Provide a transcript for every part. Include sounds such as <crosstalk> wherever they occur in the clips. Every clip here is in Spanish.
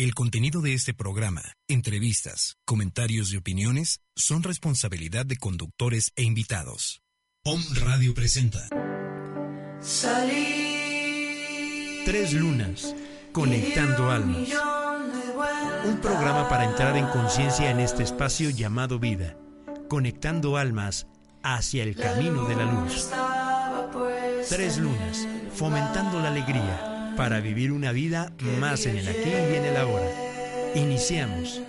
El contenido de este programa, entrevistas, comentarios y opiniones son responsabilidad de conductores e invitados. Om Radio presenta Tres Lunas, Conectando Almas. Un programa para entrar en conciencia en este espacio llamado vida, conectando almas hacia el camino de la luz. Tres Lunas, fomentando la alegría para vivir una vida más en el aquí y en el ahora. Iniciamos.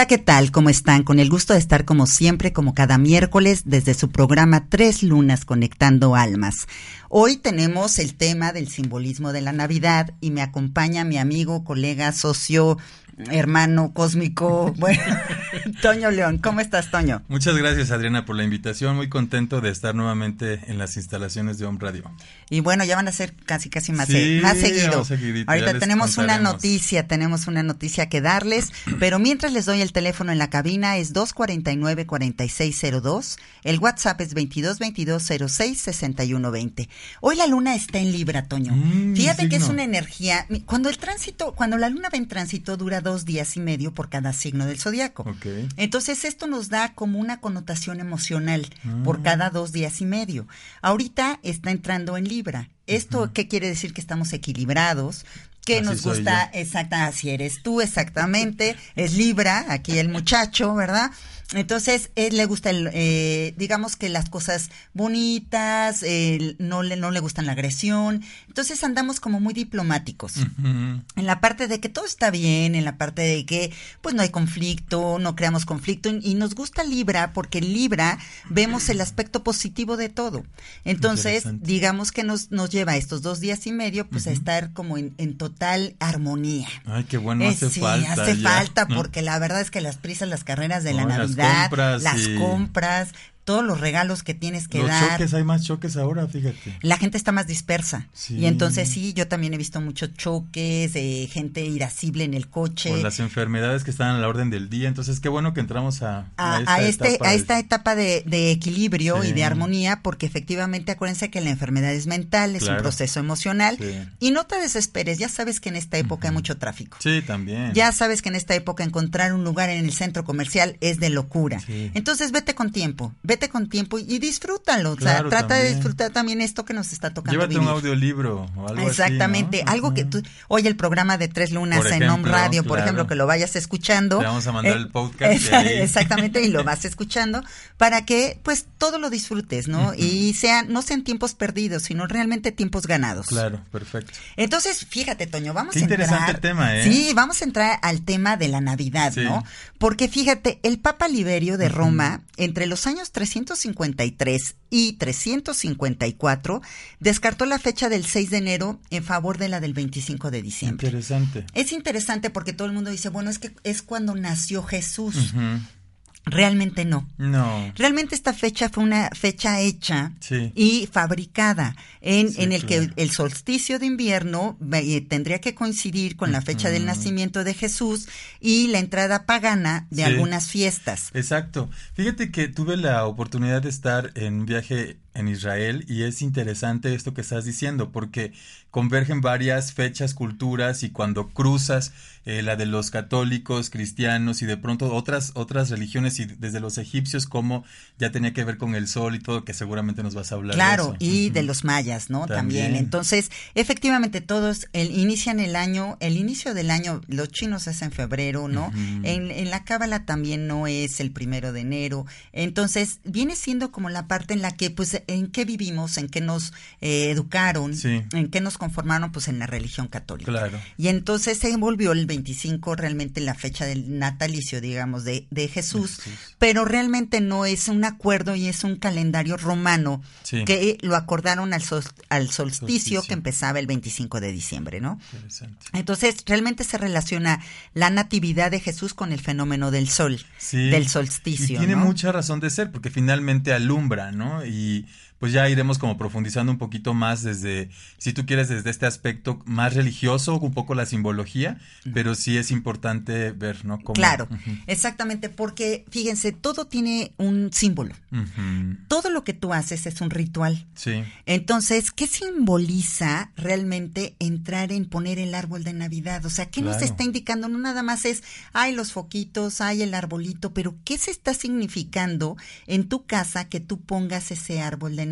Hola, ¿qué tal? ¿Cómo están? Con el gusto de estar como siempre, como cada miércoles, desde su programa Tres Lunas Conectando Almas. Hoy tenemos el tema del simbolismo de la Navidad y me acompaña mi amigo, colega, socio, hermano cósmico, <laughs> bueno, Toño León. ¿Cómo estás, Toño? Muchas gracias Adriana por la invitación, muy contento de estar nuevamente en las instalaciones de Home Radio. Y bueno, ya van a ser casi casi más, Sí, se- más seguido. Ahorita tenemos una noticia, tenemos una noticia que darles, <clears throat> pero mientras les doy el teléfono en la cabina es 249-4602, el WhatsApp es 2222-066120. Hoy la luna está en Libra, Toño. Mm, Fíjate que es una energía, cuando el tránsito, cuando la luna va en tránsito dura dos días y medio por cada signo del zodiaco. Ok. Entonces esto nos da como una connotación emocional Ah. por cada dos días y medio. Ahorita está entrando en Libra. ¿Esto qué quiere decir? Que estamos equilibrados, que Así nos gusta, exacta, así eres tú, exactamente, es Libra, aquí el muchacho, ¿verdad? Entonces, él le gusta, el, eh, digamos que las cosas bonitas, no, le, no le gustan la agresión. Entonces andamos como muy diplomáticos en la parte de que todo está bien, en la parte de que pues no hay conflicto, no creamos conflicto y y nos gusta Libra porque en Libra vemos el aspecto positivo de todo. Entonces, digamos que nos, nos lleva estos dos días y medio pues a estar como en, en total armonía. Ay, qué bueno, Eh, hace sí, falta. hace ya, falta ¿no? porque la verdad es que las prisas, las carreras de la las Navidad, compras las y- compras, todos los regalos que tienes que Los dar. choques, hay más choques ahora, fíjate. La gente está más dispersa. Sí. Y entonces sí, yo también he visto muchos choques, eh, gente irascible en el coche. Por las enfermedades que están a la orden del día, entonces qué bueno que entramos a, a, esta a este, etapa a de- esta etapa de, de equilibrio Sí. y de armonía, porque efectivamente acuérdense que la enfermedad es mental, es un proceso emocional. Sí. Y no te desesperes, ya sabes que en esta época hay mucho tráfico. Sí, también. Ya sabes que en esta época encontrar un lugar en el centro comercial es de locura. Sí. Entonces vete con tiempo, vete con tiempo y disfrútalo. o sea, trata de disfrutar también esto que nos está tocando Llévate un audiolibro o algo así, Exactamente, ¿no? algo que tú, oye el programa de Tres Lunas en Home Radio, por ejemplo, que lo vayas escuchando. Te vamos a mandar el podcast. <laughs> Exactamente, y lo <laughs> vas escuchando para que pues todo lo disfrutes, ¿no? Y sean, no sean tiempos perdidos, sino realmente tiempos ganados. Claro, perfecto. Entonces, fíjate, Toño, vamos Qué a entrar. interesante tema, ¿eh? Sí, vamos a entrar al tema de la Navidad, Sí. ¿no? Porque fíjate, el Papa Liberio de Roma, entre los años 353 y 354, descartó la fecha del 6 de enero en favor de la del 25 de diciembre. Interesante. Es interesante porque todo el mundo dice, bueno, es que es cuando nació Jesús. Ujú. Realmente no. No. Realmente esta fecha fue una fecha hecha Sí. y fabricada en, Sí, en el que el solsticio de invierno eh, tendría que coincidir con la fecha del nacimiento de Jesús y la entrada pagana de Sí. algunas fiestas. Exacto. Fíjate que tuve la oportunidad de estar en un viaje en Israel y es interesante esto que estás diciendo porque convergen varias fechas, culturas y cuando cruzas eh, la de los católicos, cristianos y de pronto otras otras religiones y desde los egipcios como ya tenía que ver con el sol y todo que seguramente nos vas a hablar. Claro, de eso. y de los mayas, ¿no? También. También. Entonces, efectivamente todos el, inician el año, el inicio del año, los chinos es en febrero, ¿no? En, en la cábala también no es el primero de enero. Entonces, viene siendo como la parte en la que, pues, en qué vivimos, en qué nos eh, educaron, Sí. en qué nos conformaron, pues, en la religión católica. Claro. Y entonces se volvió el 25 realmente la fecha del natalicio, digamos, de, de Jesús, Jesús. pero realmente no es un acuerdo y es un calendario romano Sí. que lo acordaron al, sol- al solsticio, Solsticio. que empezaba el 25 de diciembre, ¿no? Interesante. Entonces, realmente se relaciona la natividad de Jesús con el fenómeno del sol, Sí. del solsticio. Y tiene ¿no? mucha razón de ser, porque finalmente alumbra, ¿no? Y niche. Pues ya iremos como profundizando un poquito más desde, si tú quieres, desde este aspecto más religioso, un poco la simbología, pero sí es importante ver, ¿no? Cómo- Claro, exactamente, porque fíjense, todo tiene un símbolo. Todo lo que tú haces es un ritual. Sí, Entonces, ¿qué simboliza realmente entrar en poner el árbol de Navidad? O sea, ¿qué nos está indicando? No nada más es, hay los foquitos, hay el arbolito, pero ¿qué se está significando en tu casa que tú pongas ese árbol de Navidad?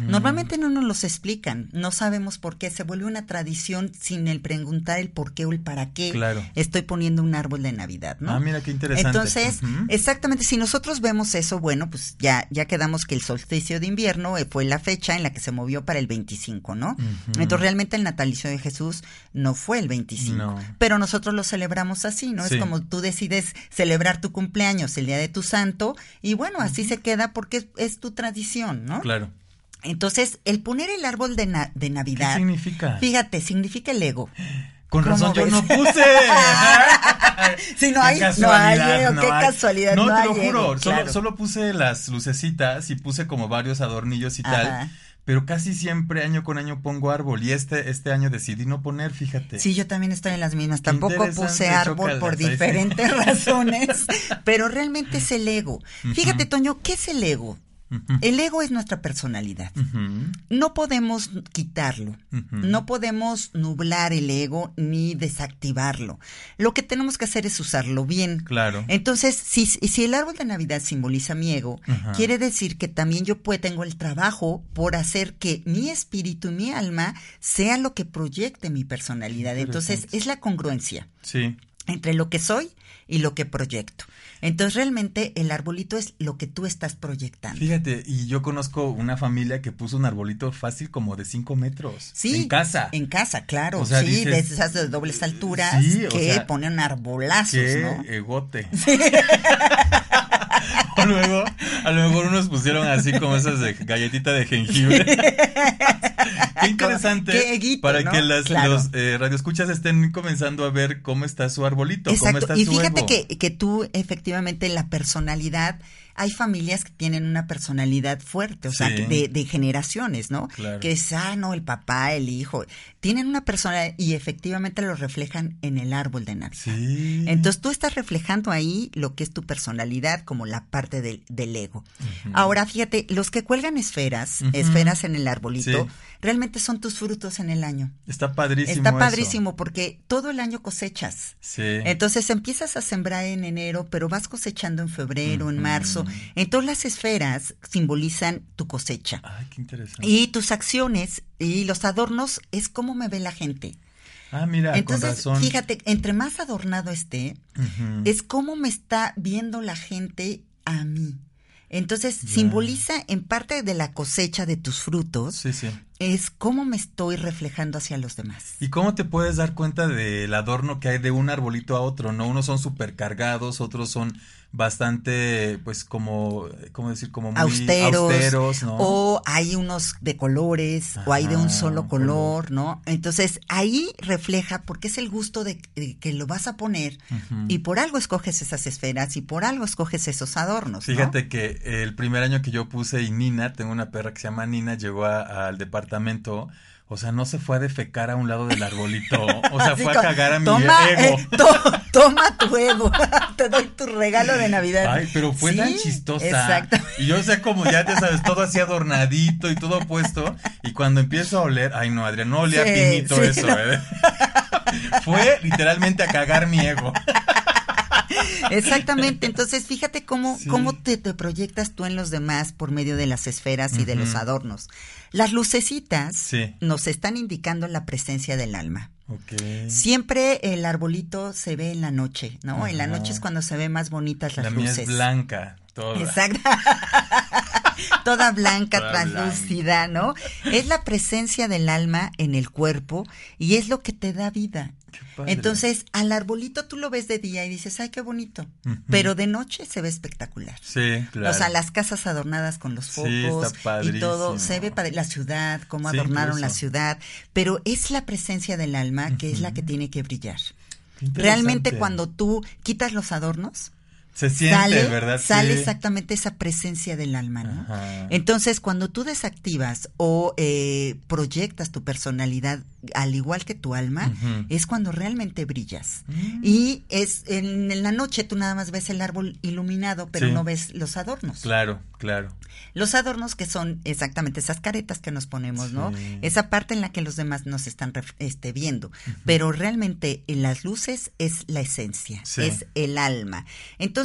Normalmente no nos los explican, no sabemos por qué, se vuelve una tradición sin el preguntar el por qué o el para qué Claro. estoy poniendo un árbol de Navidad, ¿no? Ah, mira qué interesante. Entonces, exactamente, si nosotros vemos eso, bueno, pues ya, ya quedamos que el solsticio de invierno eh, fue la fecha en la que se movió para el 25, ¿no? Entonces, realmente el natalicio de Jesús no fue el 25, No. pero nosotros lo celebramos así, ¿no? Sí. Es como tú decides celebrar tu cumpleaños el día de tu santo, y bueno, así se queda porque es, es tu tradición, ¿no? Claro. Entonces, el poner el árbol de, na- de ¿Qué Navidad, significa? fíjate, significa el ego. Con ¿Cómo razón yo no puse. <laughs> Sí, no Qué hay, no hay, ego, no qué hay. casualidad, No, no te hay lo juro, ego, solo, claro. solo puse las lucecitas y puse como varios adornillos y Ajá. tal. Pero casi siempre año con año pongo árbol y este este año decidí no poner, fíjate. Sí, yo también estoy en las mismas. Tampoco puse árbol por diferentes <laughs> razones, pero realmente es el ego. Fíjate, Toño, ¿qué es el ego? El ego es nuestra personalidad. No podemos quitarlo, no podemos nublar el ego ni desactivarlo. Lo que tenemos que hacer es usarlo bien. Claro. Entonces, si, si el árbol de Navidad simboliza mi ego, quiere decir que también yo pues, tengo el trabajo por hacer que mi espíritu y mi alma sea lo que proyecte mi personalidad. Entonces, es la congruencia Sí. entre lo que soy y lo que proyecto. Entonces, realmente el arbolito es lo que tú estás proyectando. Fíjate, y yo conozco una familia que puso un arbolito fácil como de 5 metros. Sí, En casa. En casa, claro. O sea, sí, dices- de esas de dobles alturas Sí, o que sea, ponen arbolazos, Qué ¿no? egote. <laughs> O <laughs> luego, a lo mejor unos pusieron así como esas de galletita de jengibre. <laughs> Qué interesante. Qué eguito, para ¿no? que las, Claro. los eh, radioescuchas estén comenzando a ver cómo está su arbolito, cómo Exacto. está Y su fíjate que, que tú, efectivamente, la personalidad, hay familias que tienen una personalidad fuerte, o sea, Sí. de, de generaciones, ¿no? Claro. Que es, ah, no, el papá, el hijo, tienen una personalidad y efectivamente lo reflejan en el árbol de Navidad. Sí. Entonces tú estás reflejando ahí lo que es tu personalidad como la parte del, del ego. Ahora fíjate, los que cuelgan esferas, esferas en el arbolito, Sí. Realmente son tus frutos en el año. Está padrísimo. Está eso. padrísimo porque todo el año cosechas. Sí. Entonces empiezas a sembrar en enero, pero vas cosechando en febrero, en marzo. Entonces las esferas simbolizan tu cosecha. Ay, qué interesante. Y tus acciones y los adornos es cómo me ve la gente. Ah, mira, Entonces, con razón. fíjate, entre más adornado esté, es cómo me está viendo la gente a mí. Entonces, simboliza en parte de la cosecha de tus frutos, Sí, sí. Es cómo me estoy reflejando hacia los demás. ¿Y cómo te puedes dar cuenta del adorno que hay de un arbolito a otro? ¿No? Unos son supercargados, otros son bastante, pues, como, ¿cómo decir? Como muy austeros, austeros, ¿no? o hay unos de colores, o hay de un Ajá, solo color, color. ¿no? Entonces ahí refleja porque es el gusto de, de que lo vas a poner y por algo escoges esas esferas y por algo escoges esos adornos. ¿no? Fíjate que el primer año que yo puse y Nina, tengo una perra que se llama Nina, llegó al departamento o sea, no se fue a defecar a un lado del arbolito. O sea, fue a cagar a mi ego. eh, to- toma tu ego. <laughs> Te doy tu regalo de Navidad. Ay, pero fue Sí, tan chistosa. Exacto. Y yo sé como ya te sabes, todo así adornadito y todo puesto. Y cuando empiezo a oler, ay no, Adrián, no olía a Sí, pinito sí, eso, no. ¿eh? <laughs> Fue literalmente a cagar mi ego. <laughs> Exactamente. Entonces, fíjate cómo, Sí. cómo te, te proyectas tú en los demás por medio de las esferas y de los adornos. Las lucecitas Sí. nos están indicando la presencia del alma. Siempre el arbolito se ve en la noche, ¿no? En la noche es cuando se ven más bonitas las La mía luces. es blanca, toda. Exacto. <laughs> Toda blanca, Toda translúcida, ¿no? Es la presencia del alma en el cuerpo y es lo que te da vida. Entonces, al arbolito tú lo ves de día y dices, ay, qué bonito. Pero de noche se ve espectacular. Sí, claro. O sea, las casas adornadas con los focos y todo, se ve padre, la ciudad, cómo Sí, adornaron la ciudad, pero es la presencia del alma que es la que tiene que brillar. Realmente cuando tú quitas los adornos, se siente, sale, ¿verdad? sale Sí. exactamente esa presencia del alma, ¿no? Ajá. Entonces, cuando tú desactivas o eh, proyectas tu personalidad al igual que tu alma, es cuando realmente brillas. Mm. Y es en, en la noche tú nada más ves el árbol iluminado, pero Sí. no ves los adornos. Claro, claro. Los adornos que son exactamente esas caretas que nos ponemos, ¿no? Esa parte en la que los demás nos están este, viendo. Pero realmente en las luces es la esencia, es el alma. Entonces,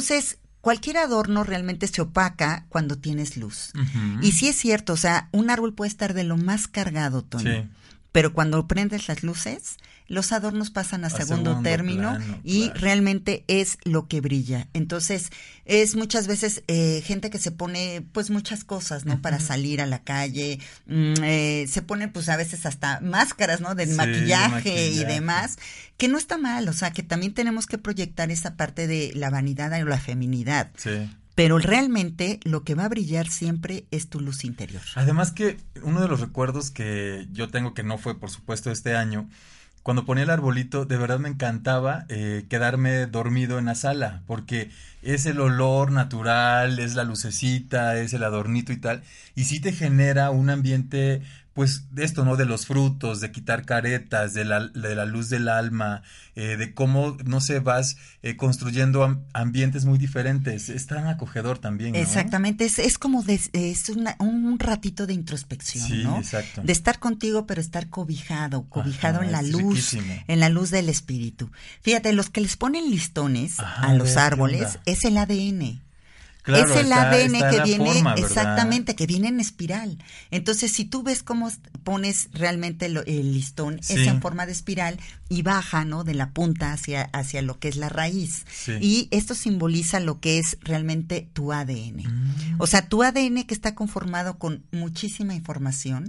cualquier adorno realmente se opaca cuando tienes luz. Y sí es cierto, o sea, un árbol puede estar de lo más cargado, Toño. Sí. Pero cuando prendes las luces, los adornos pasan a, A segundo, segundo término plano, y claro. realmente es lo que brilla. Entonces, es muchas veces eh, gente que se pone pues muchas cosas, ¿no? Para salir a la calle, mm, eh, se pone pues a veces hasta máscaras, ¿no? De Sí, maquillaje, y demás, que no está mal, o sea, que también tenemos que proyectar esa parte de la vanidad o la feminidad. Sí. Pero realmente lo que va a brillar siempre es tu luz interior. Además que uno de los recuerdos que yo tengo, que no fue por supuesto este año, cuando ponía el arbolito, de verdad me encantaba eh, quedarme dormido en la sala, porque es el olor natural, es la lucecita, es el adornito y tal, y sí te genera un ambiente, pues, de esto, ¿no? De los frutos, de quitar caretas, de la, de la luz del alma, eh, de cómo, no sé, vas eh, construyendo am- ambientes muy diferentes. Es tan acogedor también, ¿no? Exactamente, es, es como de- es una- un ratito de introspección, Sí, ¿no? exacto. De estar contigo, pero estar cobijado, cobijado Ajá, en la luz, riquísimo. en la luz del espíritu. Fíjate, los que les ponen listones Ajá, a los ¿qué árboles onda? es el ADN. Claro, es el está- ADN está que viene exactamente, que viene en espiral. Entonces, si tú ves cómo pones realmente lo- el listón, Sí. es en forma de espiral y baja, ¿no? De la punta hacia, hacia lo que es la raíz. Sí. Y esto simboliza lo que es realmente tu ADN. Mm. O sea, tu ADN que está conformado con muchísima información,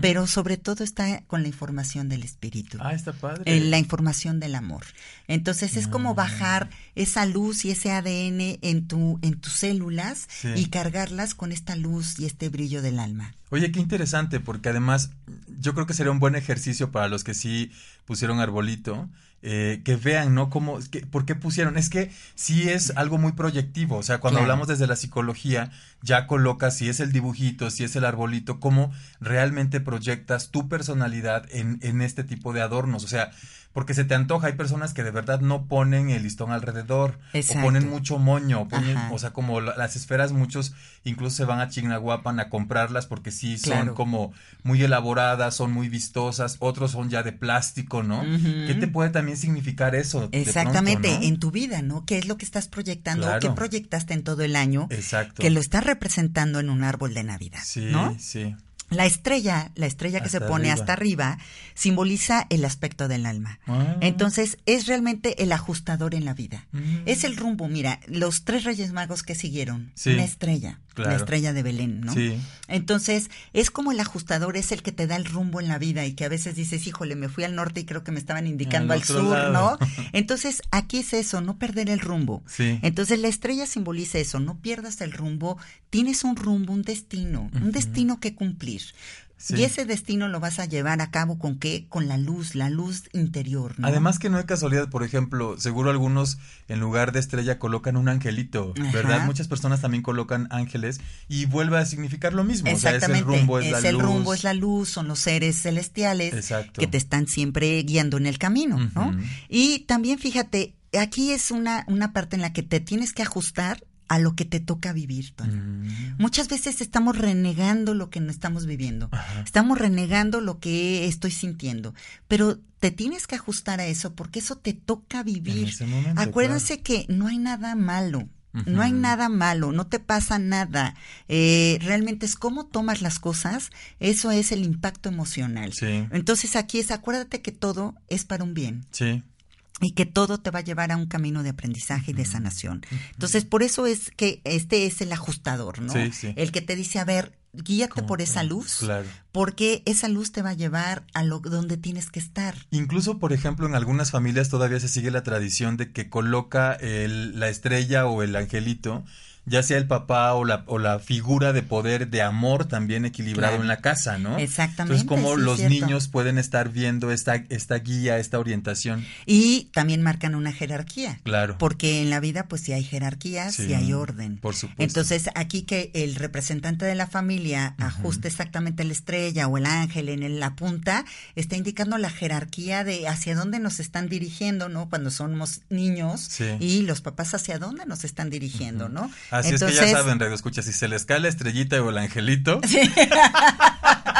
pero sobre todo está con la información del espíritu. Ah, está padre. en Eh, la información del amor. Entonces es como bajar esa luz y ese ADN en tu en tus células Sí. y cargarlas con esta luz y este brillo del alma. Oye, qué interesante, porque además yo creo que sería un buen ejercicio para los que sí pusieron arbolito, eh, que vean, ¿no? Cómo, que, ¿Por qué pusieron? Es que sí es algo muy proyectivo, o sea, cuando Claro. hablamos desde la psicología, ya colocas si es el dibujito, si es el arbolito, cómo realmente proyectas tu personalidad en, en este tipo de adornos, o sea, porque se te antoja, hay personas que de verdad no ponen el listón alrededor, Exacto. o ponen mucho moño, ponen- o sea, como la- las esferas, muchos incluso se van a Chignahuapan a comprarlas porque sí son Claro. como muy elaboradas, son muy vistosas, otros son ya de plástico, ¿no? ¿Qué te puede también significar eso? pronto, Exactamente, no? en tu vida, ¿no? ¿Qué es lo que estás proyectando o Claro. qué proyectaste en todo el año Exacto. que lo estás representando en un árbol de Navidad, Sí, ¿no? sí. La estrella, la estrella que se pone arriba. hasta arriba, simboliza el aspecto del alma. Ah. Entonces, es realmente el ajustador en la vida. Mm. Es el rumbo, mira, los tres reyes magos que siguieron, Sí. una estrella, Claro. la estrella de Belén, ¿no? Sí. Entonces, es como el ajustador, es el que te da el rumbo en la vida y que a veces dices, híjole, me fui al norte y creo que me estaban indicando Al sur, lado. ¿no? <laughs> Entonces, aquí es eso, no perder el rumbo. Sí. Entonces, la estrella simboliza eso, no pierdas el rumbo, tienes un rumbo, un destino, un destino que cumplir. Y ese destino lo vas a llevar a cabo con qué? Con la luz, la luz interior. ¿no? Además que no hay casualidad, por ejemplo, seguro algunos en lugar de estrella colocan un angelito, ¿verdad? Muchas personas también colocan ángeles y vuelve a significar lo mismo. Exactamente. O sea, es el rumbo, es, la el rumbo, es la luz, son los seres celestiales que te están siempre guiando en el camino, ¿no? Y también fíjate, aquí es una, una parte en la que te tienes que ajustar a lo que te toca vivir, mm. Muchas veces estamos renegando lo que no estamos viviendo. Estamos renegando lo que estoy sintiendo. Pero te tienes que ajustar a eso porque eso te toca vivir. Acuérdense que no hay nada malo. No hay nada malo, no te pasa nada. Eh, realmente es cómo tomas las cosas, eso es el impacto emocional. Entonces aquí es, acuérdate que todo es para un bien. Sí y que todo te va a llevar a un camino de aprendizaje y de sanación. Entonces, por eso es que este es el ajustador, ¿no? Sí, sí. El que te dice, a ver, guíate por esa luz, claro. porque esa luz te va a llevar a lo donde tienes que estar. Incluso, por ejemplo, en algunas familias todavía se sigue la tradición de que coloca el, la estrella o el angelito ya sea el papá o la, o la figura de poder, de amor también equilibrado en la casa, ¿no? Exactamente. Entonces, cómo los niños pueden estar viendo esta, esta guía, esta orientación. Y también marcan una jerarquía. Claro. Porque en la vida, pues sí hay jerarquías y hay orden. Por supuesto. Entonces, aquí que el representante de la familia ajuste exactamente la estrella o el ángel en la punta, está indicando la jerarquía de hacia dónde nos están dirigiendo, ¿no? Cuando somos niños y los papás hacia dónde nos están dirigiendo, ¿no? Así es que ya saben, Radio Escucha, si se les cae la estrellita o el angelito. <laughs>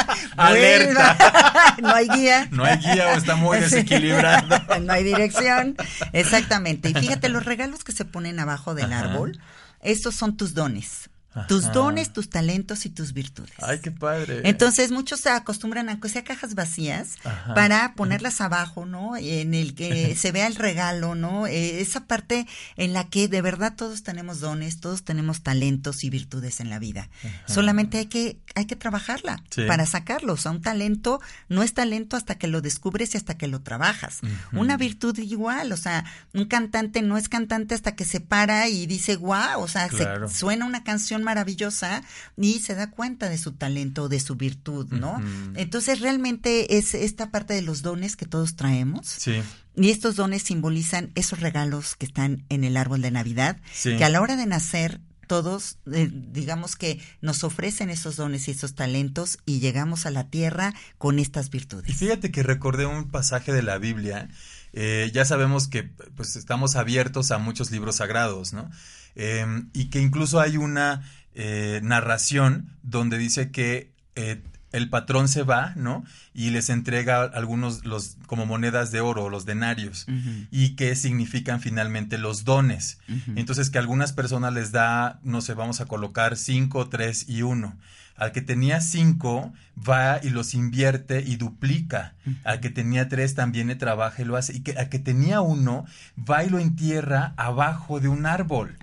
<laughs> ¡Alerta! <laughs> no hay guía. No hay guía o está muy desequilibrado. no hay dirección. Exactamente. Y fíjate, los regalos que se ponen abajo del árbol, estos son tus dones. Tus dones, tus talentos y tus virtudes. Ay, qué padre. Entonces, muchos se acostumbran a que sea cajas vacías para ponerlas abajo, ¿no? En el que <laughs> se vea el regalo, ¿no? Eh, esa parte en la que de verdad todos tenemos dones, todos tenemos talentos y virtudes en la vida. Solamente hay que, hay que trabajarla para sacarlo. O sea, un talento no es talento hasta que lo descubres y hasta que lo trabajas. Una virtud igual, o sea, un cantante no es cantante hasta que se para y dice, guau, o sea, se, suena una canción maravillosa y se da cuenta de su talento, de su virtud, ¿no? Entonces realmente es esta parte de los dones que todos traemos. Sí. Y estos dones simbolizan esos regalos que están en el árbol de Navidad, que a la hora de nacer todos, eh, digamos que nos ofrecen esos dones y esos talentos y llegamos a la tierra con estas virtudes. Y fíjate que recordé un pasaje de la Biblia. Eh, ya sabemos que pues estamos abiertos a muchos libros sagrados, ¿no? Em, y que incluso hay una eh, narración donde dice que eh, el patrón se va, ¿no? Y les entrega algunos los como monedas de oro, los denarios, y que significan finalmente los dones. Entonces que a algunas personas les da, no sé, vamos a colocar cinco, tres y uno. Al que tenía cinco, va y los invierte y duplica. Al que tenía tres, también le trabaja y lo hace. Y que, al que tenía uno, va y lo entierra abajo de un árbol.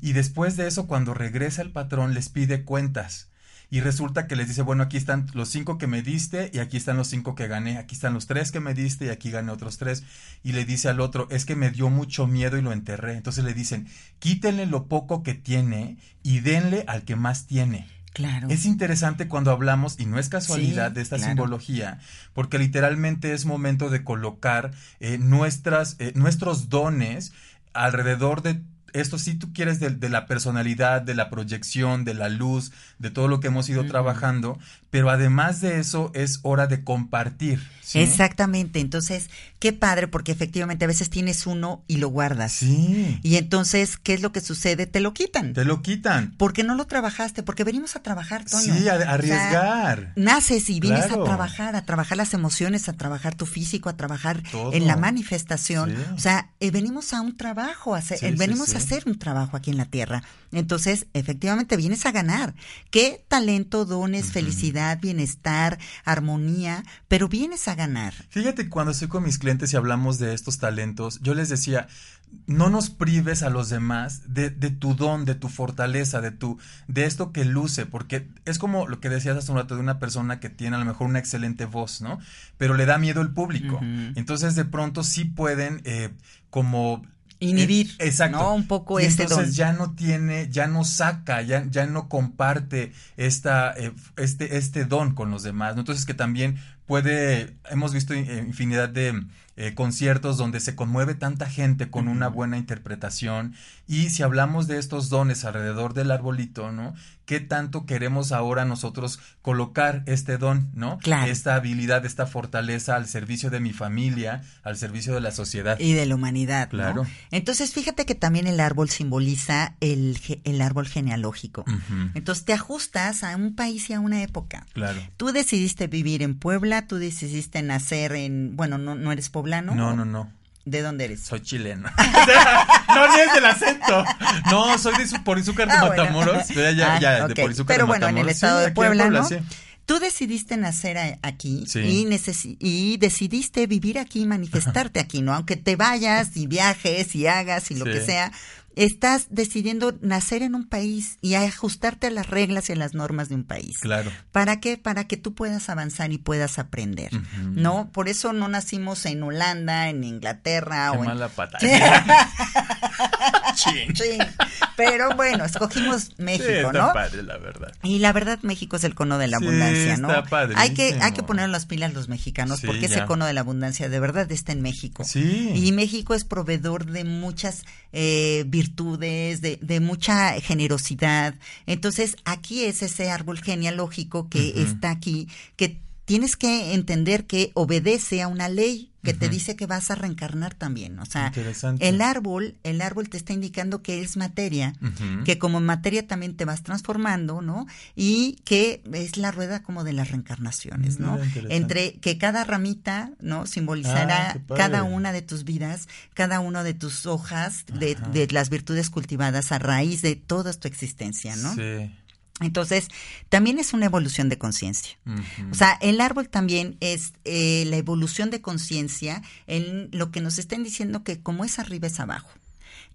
Y después de eso, cuando regresa el patrón, les pide cuentas. Y resulta que les dice, bueno, aquí están los cinco que me diste y aquí están los cinco que gané, aquí están los tres que me diste y aquí gané otros tres. Y le dice al otro, es que me dio mucho miedo y lo enterré. Entonces le dicen, quítenle lo poco que tiene y denle al que más tiene. Claro. Es interesante cuando hablamos, y no es casualidad de esta simbología, porque literalmente es momento de colocar eh, nuestras, eh, nuestros dones alrededor de esto si tú quieres de, la personalidad, de la proyección, de la luz, de todo lo que hemos ido trabajando, pero además de eso es hora de compartir. Exactamente, entonces, qué padre, porque efectivamente a veces tienes uno y lo guardas. Sí. Y entonces, ¿qué es lo que sucede? Te lo quitan. Te lo quitan. Porque no lo trabajaste, porque venimos a trabajar, Toño. Sí, a, arriesgar. naces y vienes a trabajar, a trabajar las emociones, a trabajar tu físico, a trabajar en la manifestación. O sea, eh, venimos a un trabajo, a eh, venimos a hacer un trabajo aquí en la tierra. Entonces, efectivamente, vienes a ganar. ¿Qué talento, dones, felicidad, bienestar, armonía? Pero vienes a ganar. Fíjate, cuando estoy con mis clientes y hablamos de estos talentos, yo les decía, no nos prives a los demás de, de, tu don, de tu fortaleza, de tu, de esto que luce, porque es como lo que decías hace un rato de una persona que tiene a lo mejor una excelente voz, ¿no? Pero le da miedo el público. Entonces de pronto sí pueden eh, como inhibir, exacto. ¿no? Un poco Y ese entonces don. ya no tiene, ya no saca, ya, ya no comparte esta, eh, este, este don con los demás, ¿no? Entonces que también puede, hemos visto eh, infinidad de eh, conciertos donde se conmueve tanta gente con una buena interpretación y si hablamos de estos dones alrededor del arbolito, ¿no? ¿Qué tanto queremos ahora nosotros colocar este don, ¿no? Claro. Esta habilidad, esta fortaleza al servicio de mi familia, al servicio de la sociedad. y de la humanidad. ¿no? Claro. Entonces, fíjate que también el árbol simboliza el, el árbol genealógico. Entonces, te ajustas a un país y a una época. Claro. Tú decidiste vivir en Puebla, tú decidiste nacer en, bueno, no, no eres poblano. No, no, no. ¿De dónde eres? Soy chileno. <laughs> no, ni es del acento. No, soy de su, por Izúcar de Ah, bueno. Matamoros. Ya, ya, Ah, ya, de por Izúcar Pero de bueno, en el estado Sí, de en Puebla, ¿no? sí. Tú decidiste nacer aquí Sí. y, necesi- y decidiste vivir aquí y manifestarte <laughs> aquí, ¿no? Aunque te vayas y viajes y hagas y lo que sea, estás decidiendo nacer en un país y ajustarte a las reglas y a las normas de un país. Claro. ¿Para qué? Para que tú puedas avanzar y puedas aprender. ¿no? Por eso no nacimos en Holanda, en Inglaterra Qué o en... mala pata. <laughs> <laughs> Sí. Chin. Sí, pero bueno, escogimos Sí, México, está ¿no? padre, la verdad. Y la verdad, México es el cono de la Sí, abundancia, ¿no? está. Hay que, hay que poner las pilas los mexicanos, Sí, porque ese cono de la abundancia de verdad está en México. Sí. Y México es proveedor de muchas eh, virtudes, de, de mucha generosidad. Entonces, aquí es ese árbol genealógico que está aquí, que tienes que entender que obedece a una ley que te dice que vas a reencarnar también. O sea, el árbol, el árbol te está indicando que es materia, que como materia también te vas transformando, ¿no? Y que es la rueda como de las reencarnaciones, ¿no? Entre que cada ramita, ¿no? Simbolizará Ah, cada una de tus vidas, cada una de tus hojas, de, de las virtudes cultivadas a raíz de toda tu existencia, ¿no? Sí. Entonces, también es una evolución de conciencia. O sea, el árbol también es eh, la evolución de conciencia en lo que nos están diciendo que como es arriba es abajo.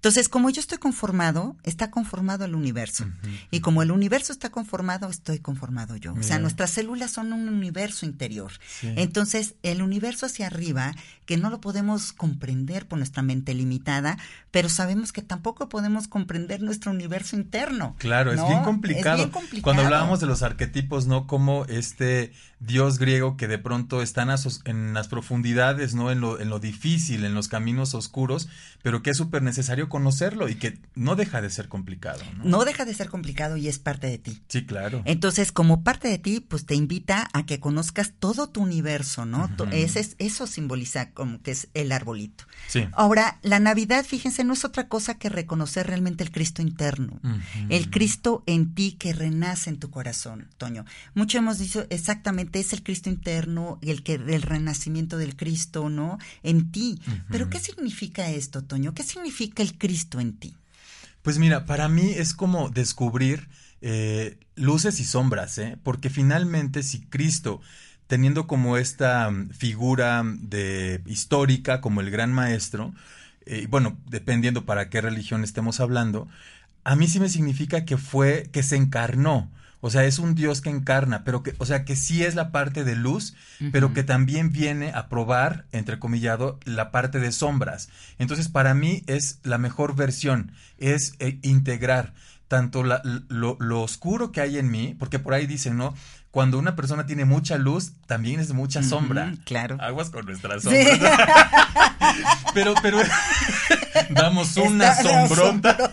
Entonces, como yo estoy conformado, está conformado el universo. Y como el universo está conformado, estoy conformado yo. O sea, nuestras células son un universo interior. Sí. Entonces, el universo hacia arriba, que no lo podemos comprender por nuestra mente limitada, pero sabemos que tampoco podemos comprender nuestro universo interno. Claro, es bien complicado. Es bien complicado. Cuando hablábamos de los arquetipos, ¿no? Como este dios griego que de pronto está en las, os- en las profundidades, ¿no? En lo, en lo difícil, en los caminos oscuros, pero que es súper necesario conocerlo y que no deja de ser complicado, ¿no? No deja de ser complicado y es parte de ti. Sí, claro. Entonces, como parte de ti, pues te invita a que conozcas todo tu universo, ¿no? Ese es- eso simboliza como que es el arbolito. Sí. Ahora, la Navidad, fíjense, no es otra cosa que reconocer realmente el Cristo interno. El Cristo en ti que renace en tu corazón, Toño. Mucho hemos dicho exactamente, es el Cristo interno, el que el renacimiento del Cristo, ¿no? En ti. Pero ¿qué significa esto, Toño? ¿Qué significa el Cristo en ti? Pues mira, para mí es como descubrir eh, luces y sombras, ¿eh? Porque finalmente si Cristo, teniendo como esta mm, figura de histórica, como el gran maestro, eh, bueno, dependiendo para qué religión estemos hablando, a mí sí me significa que fue, que se encarnó. O sea, es un Dios que encarna, pero que, o sea, que sí es la parte de luz, pero que también viene a probar, entrecomillado, la parte de sombras. Entonces, para mí es la mejor versión, es eh, integrar tanto la- lo, lo oscuro que hay en mí, porque por ahí dicen, ¿no? Cuando una persona tiene mucha luz, también es mucha sombra. Claro. Aguas con nuestra Sí. sombra. <laughs> Pero, pero, <laughs> damos una Está sombrota.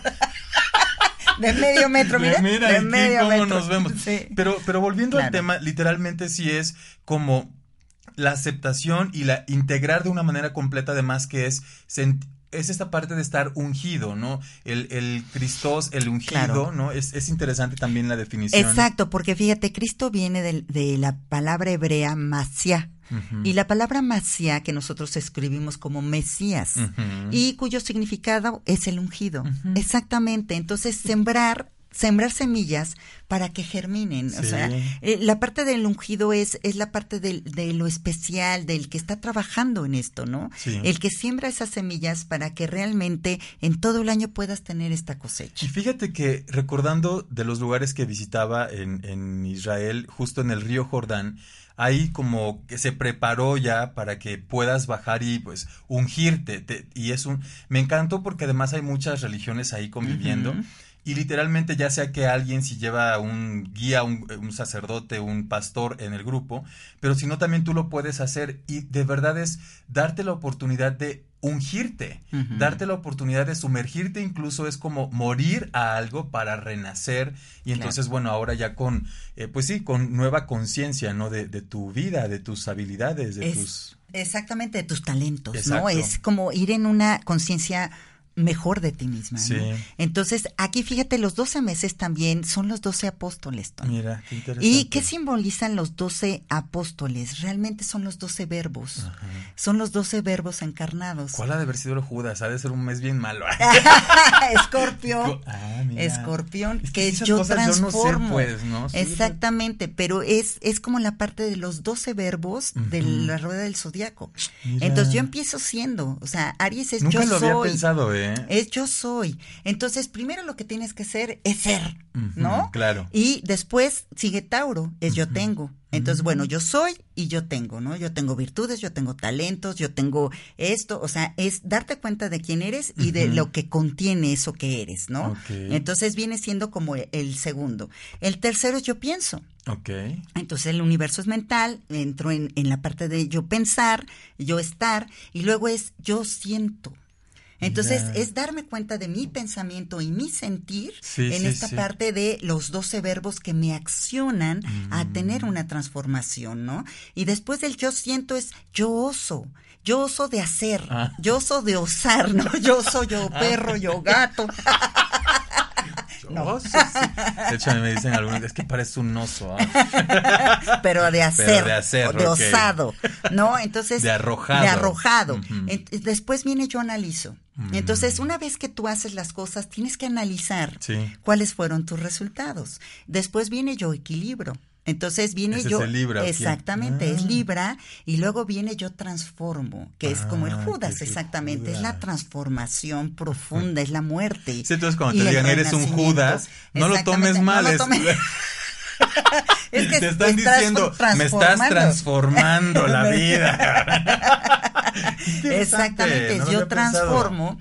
De medio metro, mira. <laughs> Mira, de aquí medio cómo metro. nos vemos. Sí. Pero, pero volviendo al tema, literalmente sí es como la aceptación y la integrar de una manera completa, además que es es esta parte de estar ungido, ¿no? El, el Cristos, el ungido, Claro. ¿no? Es, es interesante también la definición. Exacto, porque fíjate, Cristo viene del- de, la palabra hebrea Y la palabra Masía que nosotros escribimos como Mesías y cuyo significado es el ungido. Exactamente. Entonces, sembrar sembrar semillas para que germinen. O sea, eh, la parte del ungido es, es la parte del- de lo especial, del que está trabajando en esto, ¿no? Sí. El que siembra esas semillas para que realmente en todo el año puedas tener esta cosecha. Y fíjate que recordando de los lugares que visitaba en, en Israel, justo en el río Jordán, ahí como que se preparó ya para que puedas bajar y pues ungirte. te- y es un, me encantó porque además hay muchas religiones ahí conviviendo. Y literalmente ya sea que alguien si lleva un guía, un, un sacerdote, un pastor en el grupo, pero si no también tú lo puedes hacer y de verdad es darte la oportunidad de ungirte, darte la oportunidad de sumergirte incluso es como morir a algo para renacer y entonces bueno ahora ya con eh, pues sí con nueva conciencia no de, de tu vida de tus habilidades de Es- tus Exactamente, de tus talentos, Exacto. ¿no? Es como ir en una conciencia mejor de ti misma. ¿no? Sí. Entonces, aquí fíjate, los 12 meses también son los 12 apóstoles, Tony. mira qué interesante ¿Y qué simbolizan los 12 apóstoles? Realmente son los 12 verbos. Son los 12 verbos encarnados. ¿Cuál ha de haber sido el Judas? Ha de ser un mes bien malo. <laughs> <laughs> Escorpio. Ah. Escorpión, Es que, esas yo cosas yo no sé, transformo. pues, ¿no? Sí, Exactamente, pero es, es como la parte de los 12 verbos de Ujú. la rueda del zodiaco. Entonces yo empiezo siendo, o sea, Aries es Nunca yo lo había soy. pensado, ¿eh? Es yo soy. Entonces, primero lo que tienes que hacer es ser, ¿no? claro. Y después sigue Tauro, es yo tengo. Entonces, bueno, yo soy y yo tengo, ¿no? Yo tengo virtudes, yo tengo talentos, yo tengo esto, o sea, es darte cuenta de quién eres y de lo que contiene eso que eres, ¿no? Entonces viene siendo como el segundo. El tercero es yo pienso. Ok. Entonces el universo es mental, entro en, en la parte de yo pensar, yo estar, y luego es yo siento. Entonces es darme cuenta de mi pensamiento y mi sentir Sí, en sí, esta sí. parte de los 12 verbos que me accionan a Mm. tener una transformación, ¿no? Y después del yo siento es yo oso. Yo oso de hacer, Ah. yo oso de osar, ¿no? <laughs> Yo soy yo perro, yo gato. <laughs> No. <laughs> Oso, sí. De hecho, a mí me dicen algunos, es que parece un oso. ¿ah? <laughs> pero de hacer, de hacer, de osado, ¿no? Entonces, De arrojado. de arrojado. Después viene yo analizo. Mm. Entonces, una vez que tú haces las cosas, tienes que analizar Sí. cuáles fueron tus resultados. Después viene yo equilibro. Entonces viene Ese es yo el Libra, exactamente, es Ah. Libra y luego viene yo transformo, que es como el Ah, Judas, es el exactamente, es la transformación profunda, es la muerte. Sí, entonces cuando y te digan eres un renacimiento". Judas, no lo tomes mal. no lo es- tomes- <laughs> Es que te están diciendo, me estás transformando". la <laughs> vida. Exactamente, no yo pensado. transformo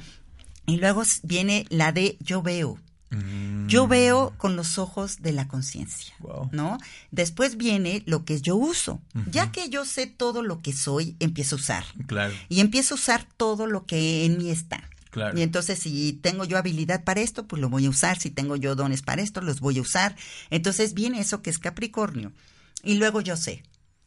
y luego viene la de yo veo. Mm. Yo veo con los ojos de la conciencia, Wow. ¿no? Después viene lo que yo uso. Ya que yo sé todo lo que soy, empiezo a usar. Claro, Y empiezo a usar todo lo que en mí está. claro. Y entonces si tengo yo habilidad para esto, pues lo voy a usar. Si tengo yo dones para esto, los voy a usar. Entonces viene eso que es Capricornio. Y luego yo sé.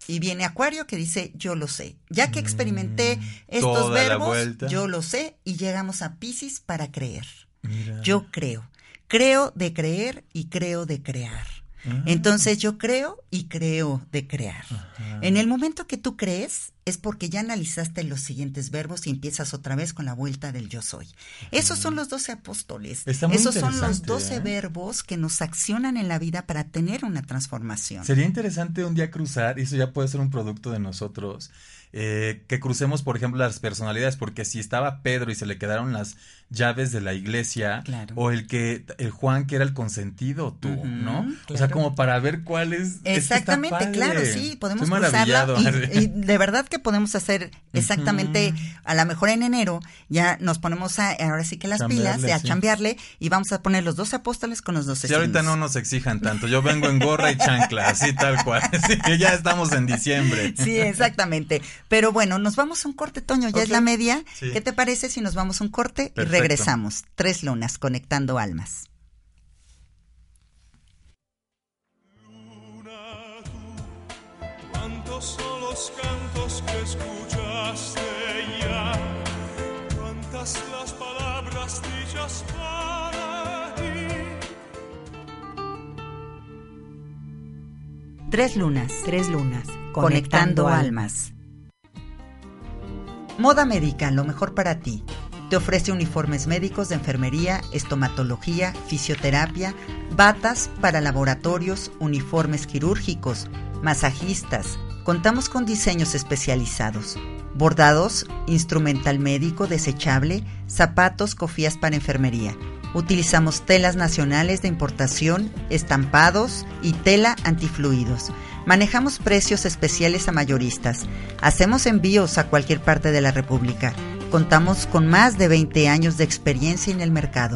Y viene Acuario que dice yo lo sé. Ya que experimenté estos Mm, la verbos, yo lo sé. Y llegamos a Pisces para creer. Mira. Yo creo. Creo de creer y creo de crear. Ah. Entonces yo creo y creo de crear. Ajá. En el momento que tú crees es porque ya analizaste los siguientes verbos y empiezas otra vez con la vuelta del yo soy. Esos son los doce apóstoles. Esos son los doce ¿eh? verbos que nos accionan en la vida para tener una transformación. Sería interesante un día cruzar, y eso ya puede ser un producto de nosotros, eh, que crucemos, por ejemplo, las personalidades, porque si estaba Pedro y se le quedaron las llaves de la iglesia, Claro. o el que, el Juan que era el consentido, tú, Ujú, ¿no? O sea, claro. como para ver cuál es. es que Exactamente, claro, sí, podemos maravillado. y, y de verdad que podemos hacer exactamente, Ujú. a lo mejor en enero ya nos ponemos a, ahora sí que las pilas, a sí. chambearle y vamos a poner los dos apóstoles con los dos Si ahorita no nos exijan tanto, yo vengo en gorra y chancla, así tal cual. <laughs> Sí, que ya estamos en diciembre. Sí, exactamente. Pero bueno, nos vamos a un corte, Toño, ya es Ok. la media. Sí. ¿Qué te parece si nos vamos a un corte Perfecto. y regresamos? Tres lunas conectando almas. Luna, tú, cuántos son los cantos que escuchaste ya, cuántas las palabras dichas para ti. Tres lunas. Tres lunas. Conectando almas. Moda América, lo mejor para ti. Te ofrece uniformes médicos de enfermería, estomatología, fisioterapia, batas para laboratorios, uniformes quirúrgicos, masajistas. Contamos con diseños especializados. Bordados, instrumental médico desechable, zapatos, cofías para enfermería. Utilizamos telas nacionales de importación, estampados y tela antifluidos. Manejamos precios especiales a mayoristas. Hacemos envíos a cualquier parte de la República. Contamos con más de 20 años de experiencia en el mercado.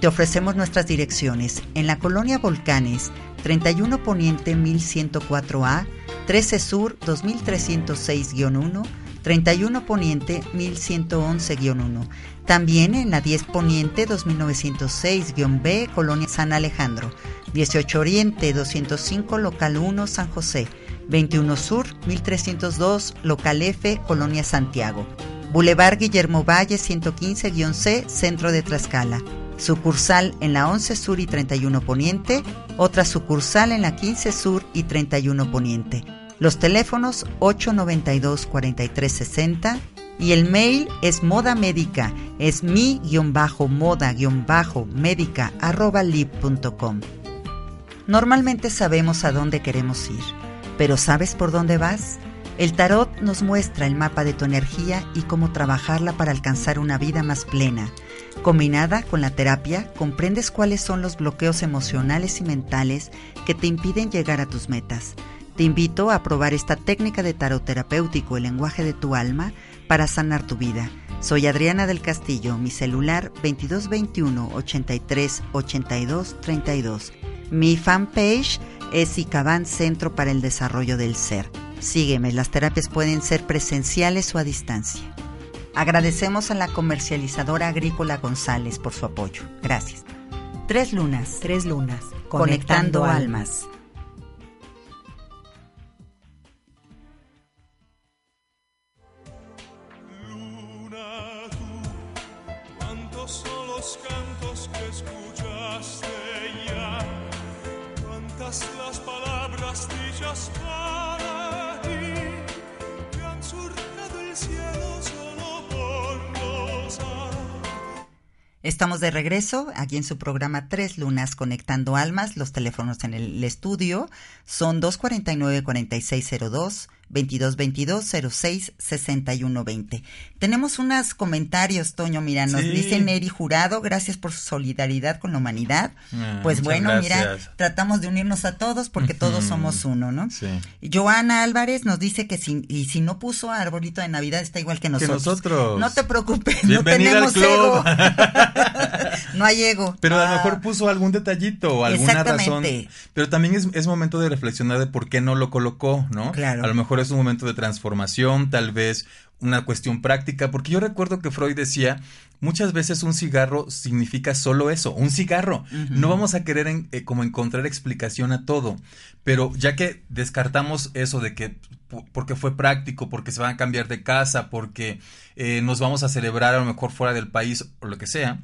Te ofrecemos nuestras direcciones en la colonia Volcanes, 31 Poniente 1104A, 13 Sur 2306-1, 31 Poniente 1111-1. También en la 10 Poniente 2906-B, Colonia San Alejandro. 18 Oriente 205, Local 1, San José. 21 Sur 1302, Local F, Colonia Santiago. Boulevard Guillermo Valle 115-C, Centro de Tlaxcala. Sucursal en la 11 Sur y 31 Poniente. Otra sucursal en la 15 Sur y 31 Poniente. Los teléfonos 892-4360 y el mail es moda médica, es mi-moda-médica arroba. Normalmente sabemos a dónde queremos ir, pero ¿sabes por dónde vas? El tarot nos muestra el mapa de tu energía y cómo trabajarla para alcanzar una vida más plena. Combinada con la terapia, comprendes cuáles son los bloqueos emocionales y mentales que te impiden llegar a tus metas. Te invito a probar esta técnica de tarot terapéutico, el lenguaje de tu alma, para sanar tu vida. Soy Adriana del Castillo, mi celular 2221 83 82 32. Mi fanpage es ICABAN Centro para el Desarrollo del Ser. Sígueme, las terapias pueden ser presenciales o a distancia. Agradecemos a la comercializadora agrícola González por su apoyo. Gracias. Tres lunas. Tres lunas. Conectando, almas. Luna, tú, cuántos son los cantos que escuchaste ya, cuántas las palabras dichas Estamos de regreso aquí en su programa Tres Lunas Conectando Almas. Los teléfonos en el estudio son 249-4602, 2222-06-6120. Tenemos unos comentarios, Toño, mira, nos Sí. dice Neri Jurado, gracias por su solidaridad con la humanidad. Ah, pues bueno, mira, tratamos de unirnos a todos porque todos somos uno, ¿no? Sí. Joana Álvarez nos dice que si, y si no puso arbolito de Navidad está igual que nosotros. nosotros. No te preocupes, no Bienvenida al tenemos ego. <laughs> no hay ego. Pero a lo Ah. mejor puso algún detallito o alguna razón. Exactamente. Pero también es, es momento de reflexionar de por qué no lo colocó, ¿no? Claro. A lo mejor es un momento de transformación, tal vez una cuestión práctica, porque yo recuerdo que Freud decía, muchas veces un cigarro significa solo eso, un cigarro. No vamos a querer en- eh, como encontrar explicación a todo, pero ya que descartamos eso de que po- porque fue práctico, porque se van a cambiar de casa, porque eh, nos vamos a celebrar a lo mejor fuera del país o lo que sea,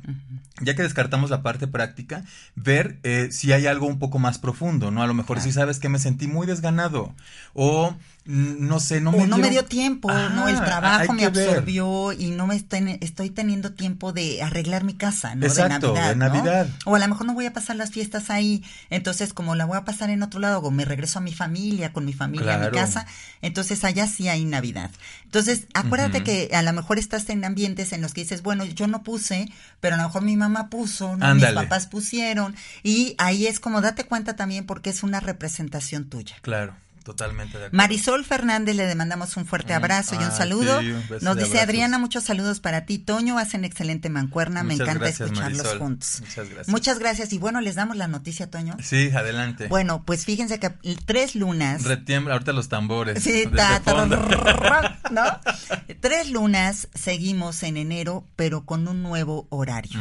ya que descartamos la parte práctica, ver eh, si hay algo un poco más profundo, ¿no? A lo mejor si sabes que me sentí muy desganado o no sé, no o me no dieron- me dio tiempo, no, el hay trabajo me ver. absorbió y no me estoy, estoy teniendo tiempo de arreglar mi casa, ¿no? Exacto, de Navidad. de ¿no? Navidad. O a lo mejor no voy a pasar las fiestas ahí, entonces como la voy a pasar en otro lado, o me regreso a mi familia, con mi familia a mi casa, entonces allá sí hay Navidad. Entonces, acuérdate que a lo mejor estás en ambientes en los que dices, bueno, yo no puse, pero a lo mejor mi mamá puso, ¿no? mis papás pusieron, y ahí es como date cuenta también porque es una representación tuya. Claro, totalmente de acuerdo. Marisol Fernández le mandamos un fuerte Mm, abrazo y un ah, saludo. sí, un beso Nos dice. Adriana, muchos saludos para ti. Toño, hacen excelente mancuerna. Me encanta gracias, escucharlos Marisol. juntos. Muchas gracias. Muchas gracias. Y bueno, les damos la noticia, Toño. Sí, adelante. Bueno, pues fíjense que tres lunas. Retiembla ahorita los tambores. Sí, ta, ta. <laughs> ¿no? Tres lunas seguimos en enero, pero con un nuevo horario.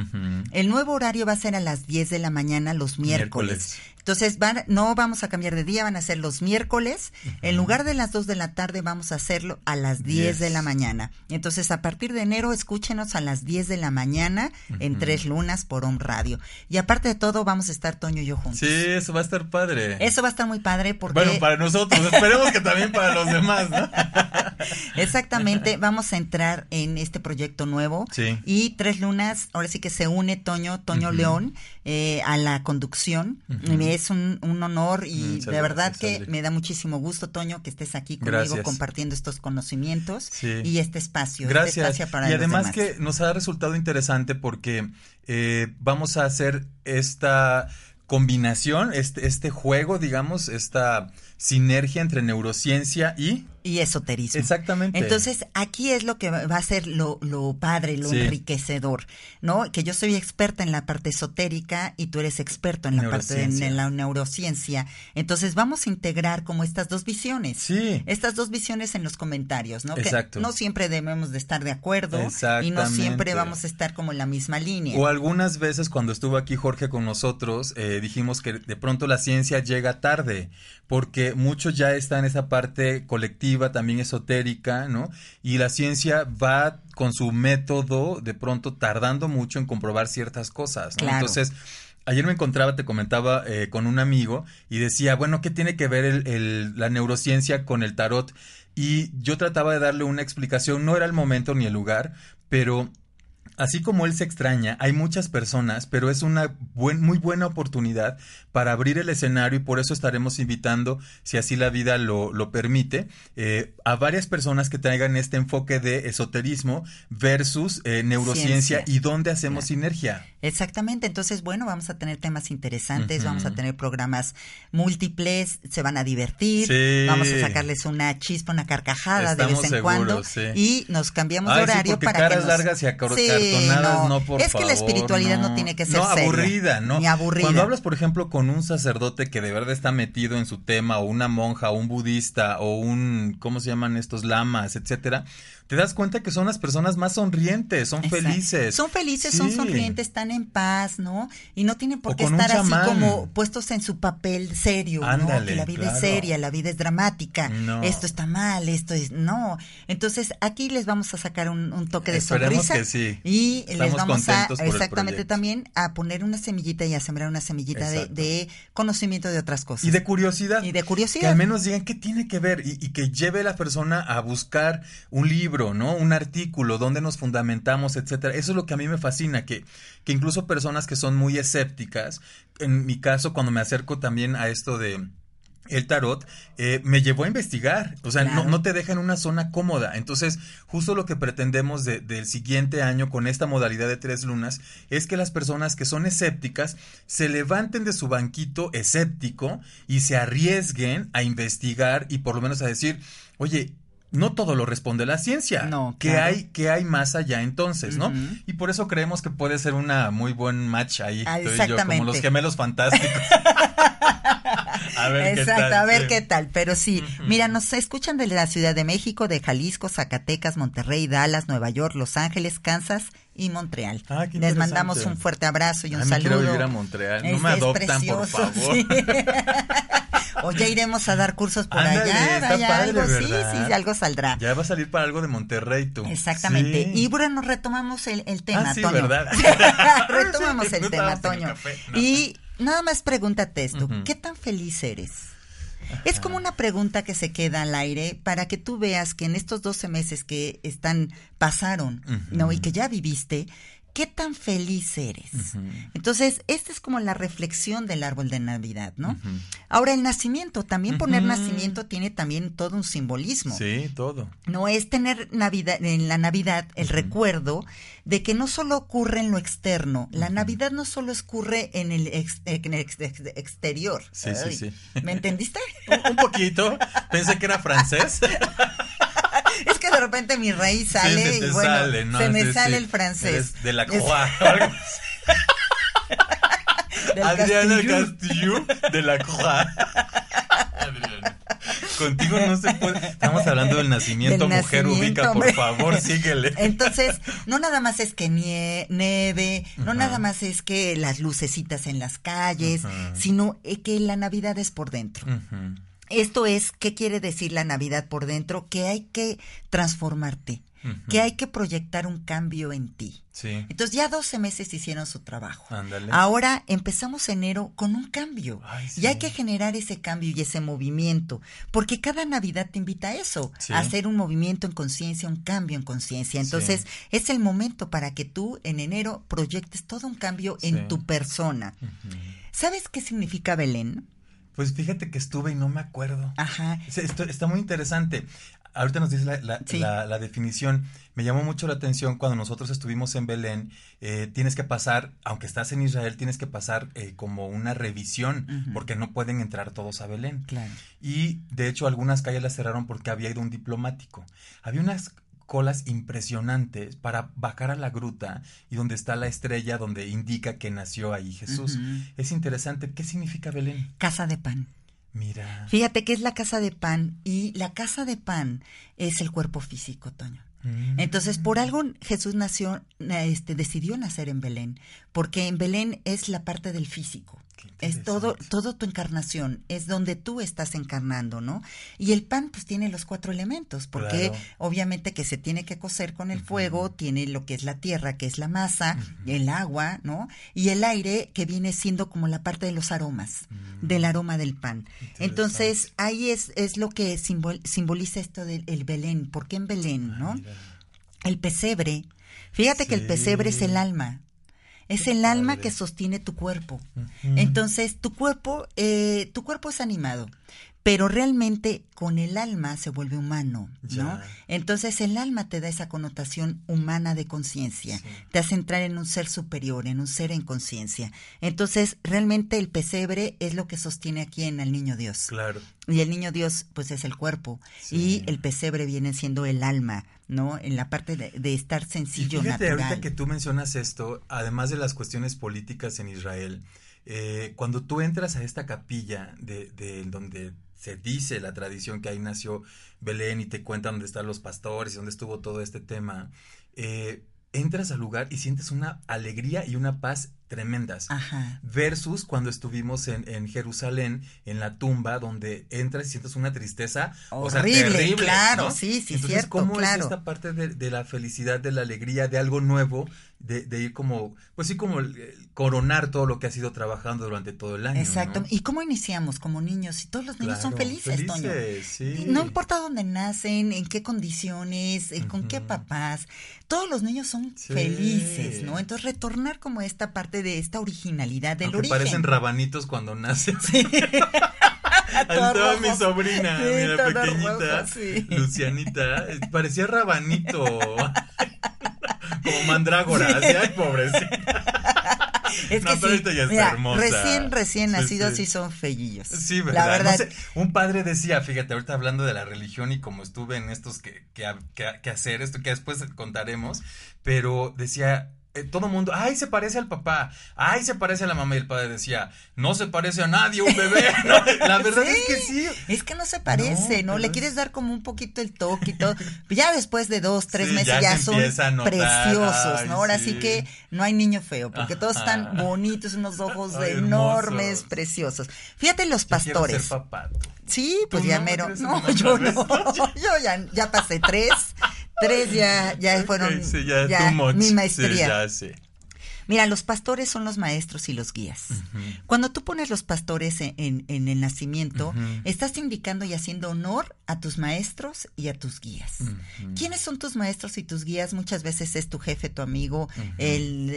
El nuevo horario va a ser a las 10 de la mañana los miércoles. Miércoles. Entonces, van, no vamos a cambiar de día, van a ser los miércoles. En lugar de las 2 de la tarde, vamos a hacerlo a las 10 de la mañana. Entonces, a partir de enero, escúchenos a las 10 de la mañana en Tres Lunas por Home Radio. Y aparte de todo, vamos a estar Toño y yo juntos. Sí, eso va a estar padre. Eso va a estar muy padre porque... Bueno, para nosotros, esperemos que también para los demás, ¿no? <laughs> Exactamente, vamos a entrar en este proyecto nuevo. Sí. Y Tres Lunas, ahora sí que se une Toño, Toño León, eh, a la conducción. Es un, un honor y Muchas de verdad que me da muchísimo gusto, Toño, que estés aquí conmigo Gracias. compartiendo estos conocimientos Sí. y este espacio. este Gracias. espacio para y además demás. que nos ha resultado interesante porque eh, vamos a hacer esta combinación, este, este juego, digamos, esta sinergia entre neurociencia y... Y esoterismo. Exactamente. Entonces, aquí es lo que va a ser lo, lo padre, lo Sí. enriquecedor, ¿no? Que yo soy experta en la parte esotérica y tú eres experto en la parte de en la neurociencia. Entonces, vamos a integrar como estas dos visiones. Sí. Estas dos visiones en los comentarios, ¿no? Exacto. Que no siempre debemos de estar de acuerdo y no siempre vamos a estar como en la misma línea. O algunas veces cuando estuvo aquí Jorge con nosotros, eh, dijimos que de pronto la ciencia llega tarde, porque muchos ya está en esa parte colectiva, también esotérica, ¿no? Y la ciencia va con su método de pronto tardando mucho en comprobar ciertas cosas, ¿no? Claro. Entonces, Ayer me encontraba, te comentaba, eh, con un amigo y decía, bueno, ¿qué tiene que ver el- el- la neurociencia con el tarot? Y yo trataba de darle una explicación, no era el momento ni el lugar, pero Así como él se extraña, hay muchas personas, pero es una buen- muy buena oportunidad para abrir el escenario y por eso estaremos invitando, si así la vida lo, lo permite, eh, a varias personas que traigan este enfoque de esoterismo versus eh, neurociencia Ciencia. y dónde hacemos sinergia. Exactamente, entonces bueno, vamos a tener temas interesantes, vamos a tener programas múltiples, se van a divertir, Sí. vamos a sacarles una chispa, una carcajada de vez en seguros, cuando sí. y nos cambiamos de Ay, horario para caras que nos... largas y acor- Sí, no, no, por Es que la espiritualidad no, tiene que ser No, seria, aburrida, ¿no? Ni aburrida. Cuando hablas, por ejemplo, con un sacerdote que de verdad está metido en su tema, o una monja, o un budista, o un, ¿cómo se llaman estos? Lamas, etcétera, te das cuenta que son las personas más sonrientes, son Exacto. felices. Son felices, son sonrientes, están en paz, ¿no? Y no tienen por qué estar así como puestos en su papel serio, ¿no? Ándale, Que la vida claro. es seria, la vida es dramática, No. esto está mal, esto es... No. Entonces, aquí les vamos a sacar un, un toque de Esperemos sonrisa. que sí. Y les vamos a, exactamente también, a poner una semillita y a sembrar una semillita de, conocimiento de otras cosas. Y de curiosidad. Y de curiosidad. Que al menos digan qué tiene que ver y, y que lleve a la persona a buscar un libro, ¿no? Un artículo, donde nos fundamentamos, etcétera. Eso es lo que a mí me fascina, que, que incluso personas que son muy escépticas, en mi caso, cuando me acerco también a esto de el tarot eh, me llevó a investigar, o sea, Claro. no, no te deja en una zona cómoda. Entonces, justo lo que pretendemos de- del siguiente año con esta modalidad de tres lunas es que las personas que son escépticas se levanten de su banquito escéptico y se arriesguen a investigar y por lo menos a decir, oye, no todo lo responde la ciencia. No, ¿Qué claro. hay, qué hay más allá entonces, no? Y por eso creemos que puede ser una muy buen match ahí, Ah, tú y yo, como los gemelos fantásticos. <laughs> a ver Exacto, qué tal. a ver sí. qué tal, pero sí, mira, nos escuchan de la Ciudad de México, de Jalisco, Zacatecas, Monterrey, Dallas, Nueva York, Los Ángeles, Kansas y Montreal. Ah, qué Les mandamos un fuerte abrazo y un Ay, me saludo. quiero vivir a Montreal. No Es- me adoptan, por favor. sí. <laughs> o ya iremos a dar cursos por Ándale, allá, padre, algo, sí, ¿verdad? sí, algo saldrá. Ya va a salir para algo de Monterrey tú. Exactamente. Sí. Y bueno, retomamos el, el tema, Ah, sí, Toño. ¿verdad? <laughs> <laughs> retomamos Sí, el no tema, Toño. café, no. Y nada más pregúntate esto. ¿qué tan feliz eres? Es como una pregunta que se queda al aire para que tú veas que en estos 12 meses que están, pasaron. ¿no? Y que ya viviste, ¿qué tan feliz eres? Entonces, esta es como la reflexión del árbol de Navidad, ¿no? Ahora, el nacimiento, también poner nacimiento tiene también todo un simbolismo. Sí, todo. No es tener Navidad, en la Navidad el recuerdo de que no solo ocurre en lo externo, la Navidad no solo ocurre en el, ex- en el ex- ex- exterior. Sí, sí, sí. ¿Me entendiste? <laughs> Un, un poquito. Pensé que era francés. <laughs> es que de repente mi raíz sale Sí, se te y bueno, sale, ¿no? se me Sí, sale sí. el francés. Eres de la Croix. <laughs> del Adriana. Castillo de la Croix. Contigo no se puede. Estamos hablando del nacimiento, mujer ubica, por favor, síguele. Entonces, no nada más es que nieve, no nada más es que las lucecitas en las calles, sino eh, que la Navidad es por dentro. Esto es, ¿qué quiere decir la Navidad por dentro? Que hay que transformarte que hay que proyectar un cambio en ti. Sí. Entonces ya 12 meses hicieron su trabajo. Ahora empezamos enero con un cambio. Y hay que generar ese cambio y ese movimiento, porque cada Navidad te invita a eso, a hacer un movimiento en conciencia, un cambio en conciencia. Entonces es el momento para que tú en enero proyectes todo un cambio en tu persona. ¿Sabes qué significa Belén? Pues fíjate que estuve y no me acuerdo. Ajá. está muy interesante. Ahorita nos dice la, definición. Me llamó mucho la atención cuando nosotros estuvimos en Belén. Eh, tienes que pasar, aunque estás en Israel, tienes que pasar eh, como una revisión, porque no pueden entrar todos a Belén. Claro. Y de hecho, algunas calles las cerraron porque había ido un diplomático. Había unas colas impresionantes para bajar a la gruta y donde está la estrella donde indica que nació ahí Jesús. Es interesante. ¿Qué significa Belén? Casa de pan. Mira. Fíjate que es la casa de pan y la casa de pan es el cuerpo físico, Toño. Mm. Entonces, por algo Jesús nació, este, decidió nacer en Belén, porque en Belén es la parte del físico es todo, todo tu encarnación, es donde tú estás encarnando, ¿no? Y el pan pues tiene los cuatro elementos, porque obviamente que se tiene que cocer con el fuego, tiene lo que es la tierra, que es la masa, el agua, ¿no? Y el aire, que viene siendo como la parte de los aromas, mm. del aroma del pan. Entonces, ahí es, es lo que simboliza esto del Belén, ¿por qué en Belén, no? El pesebre, fíjate que el pesebre es el alma, es el alma que sostiene tu cuerpo. Entonces, tu cuerpo, eh, tu cuerpo es animado, pero realmente con el alma se vuelve humano, ¿no? Entonces el alma te da esa connotación humana de conciencia, te hace entrar en un ser superior, en un ser en conciencia. Entonces realmente el pesebre es lo que sostiene aquí en el niño Dios. Claro. Y el niño Dios pues es el cuerpo y el pesebre viene siendo el alma, ¿no? En la parte de, estar sencillo, y fíjate, ahorita que tú mencionas esto, además de las cuestiones políticas en Israel, eh, cuando tú entras a esta capilla de, de donde se dice la tradición que ahí nació Belén y te cuentan dónde están los pastores y dónde estuvo todo este tema, eh, entras al lugar y sientes una alegría y una paz tremendas. Versus cuando estuvimos en, en, Jerusalén, en la tumba, donde entras y sientes una tristeza. o sea, terrible, claro, sí, sí, Entonces, cierto, ¿cómo es esta parte de, la felicidad, de la alegría, de algo nuevo, de, de, ir como, pues sí, como coronar todo lo que has ido trabajando durante todo el año. Exacto. ¿Y cómo iniciamos como niños? Y todos los niños son felices, Toño. Sí. No importa dónde nacen, en qué condiciones, con qué papás, todos los niños son felices, ¿no? Entonces, retornar como esta parte de esta originalidad del Aunque parecen rabanitos cuando nacen. Sí. <laughs> Estaba mi sobrina, mira, pequeñita, Lucianita, parecía rabanito. <laughs> Como mandrágora, así, ay, pobrecita. <laughs> Es que sí, ya está hermosa. recién, recién nacidos sí, son fellillos. Sí, ¿verdad? La verdad. un padre decía, fíjate, ahorita hablando de la religión y como estuve en estos que, que, que hacer, esto que después contaremos, pero decía, eh, todo mundo, ay, se parece al papá, ay, se parece a la mamá y el padre decía, no se parece a nadie, un bebé. <laughs> la verdad es que sí. Es que no se parece, ¿no? Le quieres dar como un poquito el toque y todo. ya después de dos, tres meses ya, son preciosos, ¿no? Ahora sí. que no hay niño feo, porque todos están bonitos, unos ojos enormes, preciosos. Fíjate los pastores. Sí, pues ya mero. No, yo no. <laughs> yo ya, ya pasé tres. Tres ya, ya fueron ya, mi maestría. Mira, los pastores son los maestros y los guías. Cuando tú pones los pastores en, el nacimiento, estás indicando y haciendo honor a tus maestros y a tus guías. ¿Quiénes son tus maestros y tus guías? Muchas veces es tu jefe, tu amigo, el,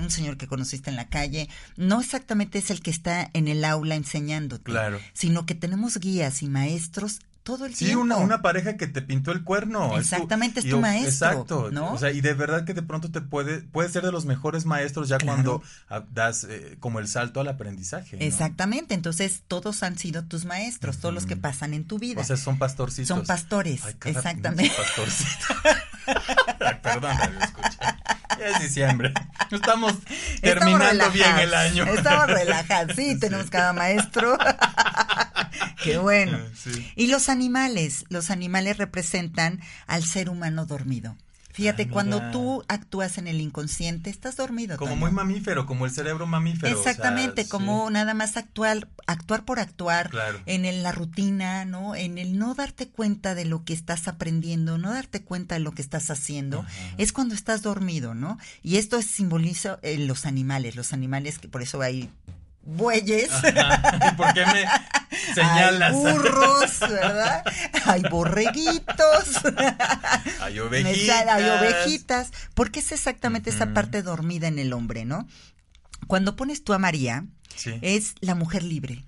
un señor que conociste en la calle. No exactamente es el que está en el aula enseñándote, claro. sino que tenemos guías y maestros todo el tiempo. Sí, una, una pareja que te pintó el cuerno. Exactamente, es tu, maestro. Exacto. ¿no? O sea, y de verdad que de pronto te puede, puede ser de los mejores maestros ya cuando das eh, como el salto al aprendizaje. Exactamente, entonces todos han sido tus maestros, todos los que pasan en tu vida. O sea, son pastorcitos. Son pastores, exactamente. Pastorcito. <laughs> <laughs> perdón, escucha. Ya es diciembre. Estamos terminando bien el año. Estamos <laughs> relajados. Sí, tenemos cada maestro <laughs> Qué bueno. Sí. Y los animales, los animales representan al ser humano dormido. Fíjate, Ah, cuando tú actúas en el inconsciente, estás dormido. Como muy mamífero, como el cerebro mamífero. o sea, Exactamente, sí. como nada más actuar, actuar por actuar, Claro. en el- la rutina, ¿no? En el no darte cuenta de lo que estás aprendiendo, no darte cuenta de lo que estás haciendo, Ajá. es cuando estás dormido, ¿no? Y esto es, simboliza eh, los animales, los animales que por eso hay bueyes. Ajá. ¿Y por qué me <laughs> señalas? Hay burros, ¿verdad? Hay borreguitos. Hay <laughs> ovejitas. hay ovejitas. Porque es exactamente esa parte dormida en el hombre, ¿no? Cuando pones tú a María, Sí. es la mujer libre.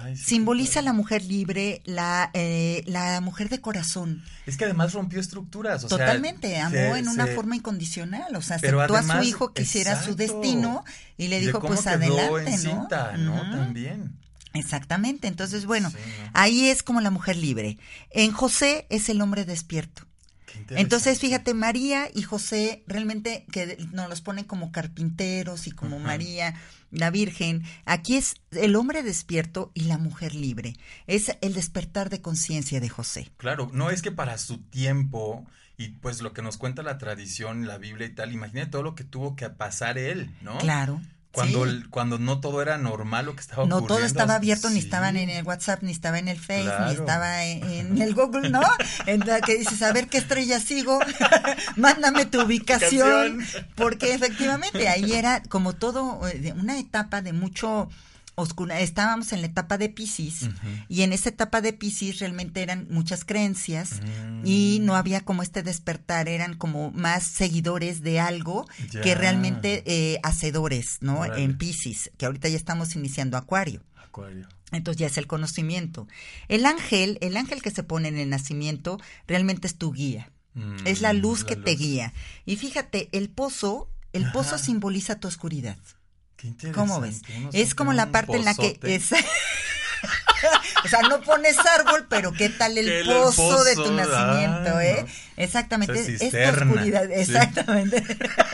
Ay, sí, Simboliza la mujer libre, la, eh, la mujer de corazón. Es que además rompió estructuras. O sea, Totalmente, amó se- en una se- forma incondicional. O sea, aceptó a su hijo que hiciera su destino y le dijo, pues adelante, ¿no? cinta, ¿no? Ujú. También. Exactamente. Entonces, bueno, Sí, ¿no? ahí es como la mujer libre. En José es el hombre despierto. Entonces, fíjate, María y José realmente que nos los ponen como carpinteros y como. María, la Virgen. Aquí es el hombre despierto y la mujer libre. Es el despertar de conciencia de José. Claro, no es que para su tiempo y pues lo que nos cuenta la tradición, la Biblia y tal, imagínate todo lo que tuvo que pasar él, ¿no? Claro. Cuando, sí. el- cuando no todo era normal lo que estaba No ocurriendo. todo estaba abierto, ni estaban en el WhatsApp, ni estaba en el Face, ni estaba en, <laughs> en el Google, ¿no? En la que dices, a ver qué estrella sigo, <laughs> mándame tu ubicación, porque efectivamente ahí era como todo, eh, una etapa de mucho oscura. Estábamos en la etapa de Pisces y en esa etapa de Pisces realmente eran muchas creencias Mm. y no había como este despertar, eran como más seguidores de algo Ya. que realmente eh, hacedores, ¿no? En Pisces, que ahorita ya estamos iniciando Acuario. Acuario. Entonces ya es el conocimiento. El ángel, el ángel que se pone en el nacimiento, realmente es tu guía. Mm, es la luz la que te luz. guía. Y fíjate, el pozo, el pozo simboliza tu oscuridad. Qué interesante. ¿Cómo ves? Uno Es como la parte en la que es <laughs> O sea, no pones árbol, pero ¿qué tal el pozo, de tu pozo, nacimiento, eh? no. Exactamente, es, es tu cisterna, oscuridad, sí. exactamente.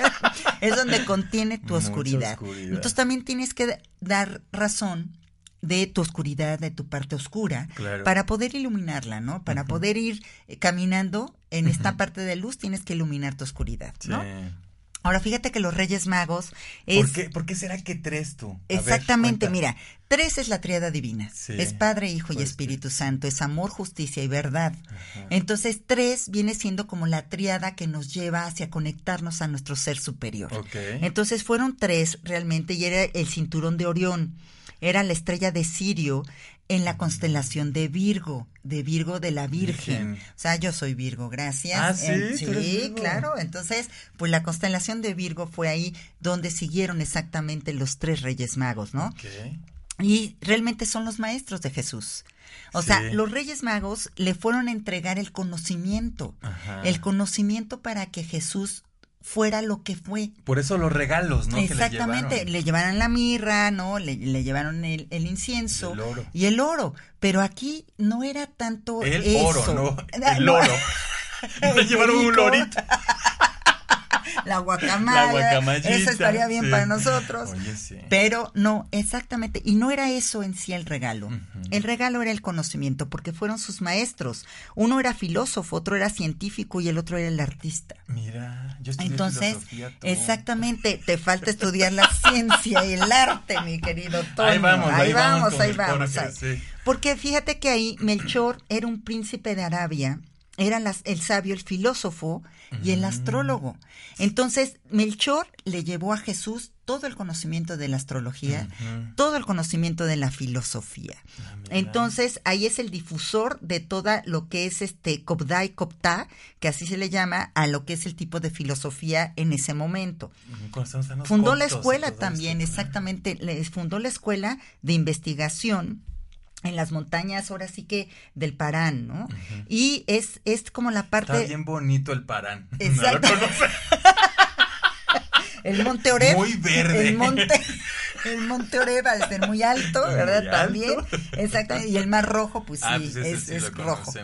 <laughs> es donde contiene tu oscuridad. oscuridad. Entonces también tienes que dar razón de tu oscuridad, de tu parte oscura, Claro. para poder iluminarla, ¿no? Para poder ir eh, caminando en esta parte de luz, tienes que iluminar tu oscuridad, ¿no? Sí. Ahora fíjate que los Reyes Magos es ¿Por, qué, ¿Por qué será que tres tú? A Exactamente, mira, tres es la triada divina. Sí. Es Padre, Hijo y Espíritu Santo, es amor, justicia y verdad. Ajá. Entonces, tres viene siendo como la triada que nos lleva hacia conectarnos a nuestro ser superior. Entonces, fueron tres realmente y era el cinturón de Orión, era la estrella de Sirio en la constelación de Virgo, de Virgo de la Virgen. Virgen. O sea, yo soy Virgo, gracias. Ah, ¿sí? Eh, ¿Tú eres sí, Virgo? claro. Entonces, pues la constelación de Virgo fue ahí donde siguieron exactamente los tres Reyes Magos, ¿no? Ok. Y realmente son los maestros de Jesús. O sea, los Reyes Magos le fueron a entregar el conocimiento, Ajá. el conocimiento para que Jesús fuera lo que fue. Por eso los regalos, ¿no? Que Exactamente, llevaron. le llevaron la mirra, ¿no? Le, le llevaron el, el incienso El oro. y el oro. Pero aquí no era tanto El eso. oro, ¿no? Ah, El oro. <laughs> Le llevaron un lorito. <laughs> La guacamaya. La. Eso estaría bien sí. para nosotros. Oye, sí. Pero no, exactamente. Y no era eso en sí el regalo. El regalo era el conocimiento, porque fueron sus maestros. Uno era filósofo, otro era científico y el otro era el artista. Mira, yo estudié Entonces, filosofía, exactamente, te falta estudiar la <laughs> ciencia y el arte, mi querido Toño. Ahí vamos, ahí vamos ahí vamos. Ahí. sí. Porque fíjate que ahí Melchor era un príncipe de Arabia, era las- el sabio, el filósofo y el Mm. astrólogo. Entonces, Melchor le llevó a Jesús todo el conocimiento de la astrología, todo el conocimiento de la filosofía. Ah. Entonces, ahí es el difusor de toda lo que es este Kobdai Kopta, que así se le llama a lo que es el tipo de filosofía en ese momento. Fundó la y escuela todo también, exactamente, fundó la escuela de investigación en las montañas, ahora sí que del Parán, ¿no? Y es, es como la Está parte, bien bonito el Parán. <laughs> Exacto. No <laughs> el Monte Oreb. Muy verde. El monte, <laughs> el monte Oreb al ser muy alto, Muy ¿verdad? alto. También, exactamente. Y el mar rojo, pues sí, Ah, pues es, sí es lo rojo. sí.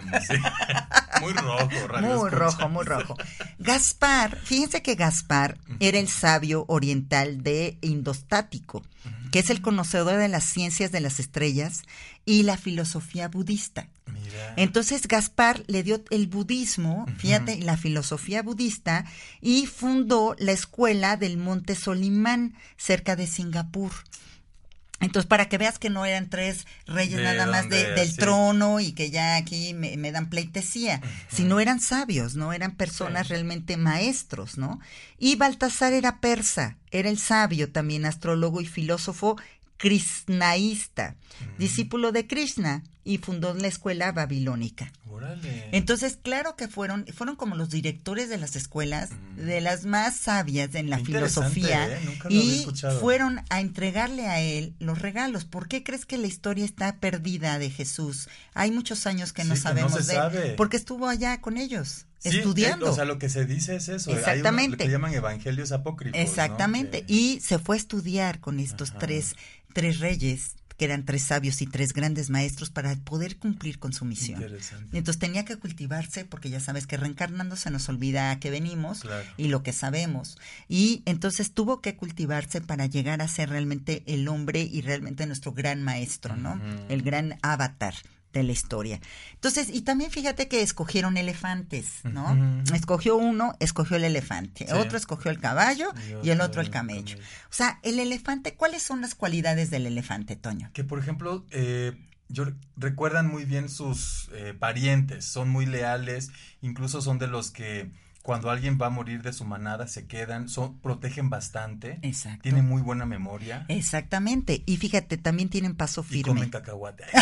Muy rojo, radio Muy escucha. rojo, muy rojo. Gaspar, fíjense que Gaspar era el sabio oriental de Indostático. Que es el conocedor de las ciencias de las estrellas y la filosofía budista. Mira. Entonces Gaspar le dio el budismo, fíjate, la filosofía budista y fundó la escuela del Monte Solimán cerca de Singapur. Entonces, para que veas que no eran tres reyes De nada más de- del sí. trono y que ya aquí me, me dan pleitesía, sino eran sabios, ¿no? Eran personas Sí. realmente maestros, ¿no? Y Baltasar era persa, era el sabio también, astrólogo y filósofo krishnaísta, discípulo de Krishna y fundó la escuela babilónica. Órale. Entonces, claro que fueron, fueron como los directores de las escuelas, de las más sabias en la Qué filosofía, ¿eh? Nunca lo y fueron a entregarle a él los regalos. ¿Por qué crees que la historia está perdida de Jesús? Hay muchos años que no Sí, que no sabemos se de él, porque estuvo allá con ellos, Sí, estudiando. eh, o sea, lo que se dice es eso. Hay Exactamente. lo que llaman evangelios apócrifos. ¿no? Exactamente. Que- Y se fue a estudiar con estos Ajá. tres, tres reyes, que eran tres sabios y tres grandes maestros, para poder cumplir con su misión. Entonces tenía que cultivarse porque ya sabes que reencarnando se nos olvida a qué venimos Claro. y lo que sabemos. Y entonces tuvo que cultivarse para llegar a ser realmente el hombre y realmente nuestro gran maestro, ¿no? El gran avatar de la historia. Entonces, y también fíjate que escogieron elefantes, ¿no? Escogió uno, escogió el elefante, Sí. otro escogió el caballo Y y el otro el el camello. camello. O sea, el elefante, ¿cuáles son las cualidades del elefante, Toño? Que por ejemplo, eh, yo recuerdan muy bien sus eh, parientes, son muy leales, incluso son de los que cuando alguien va a morir de su manada se quedan, son, protegen bastante, Exacto. tienen muy buena memoria Exactamente. Y fíjate, también tienen paso y firme. comen cacahuate. <laughs>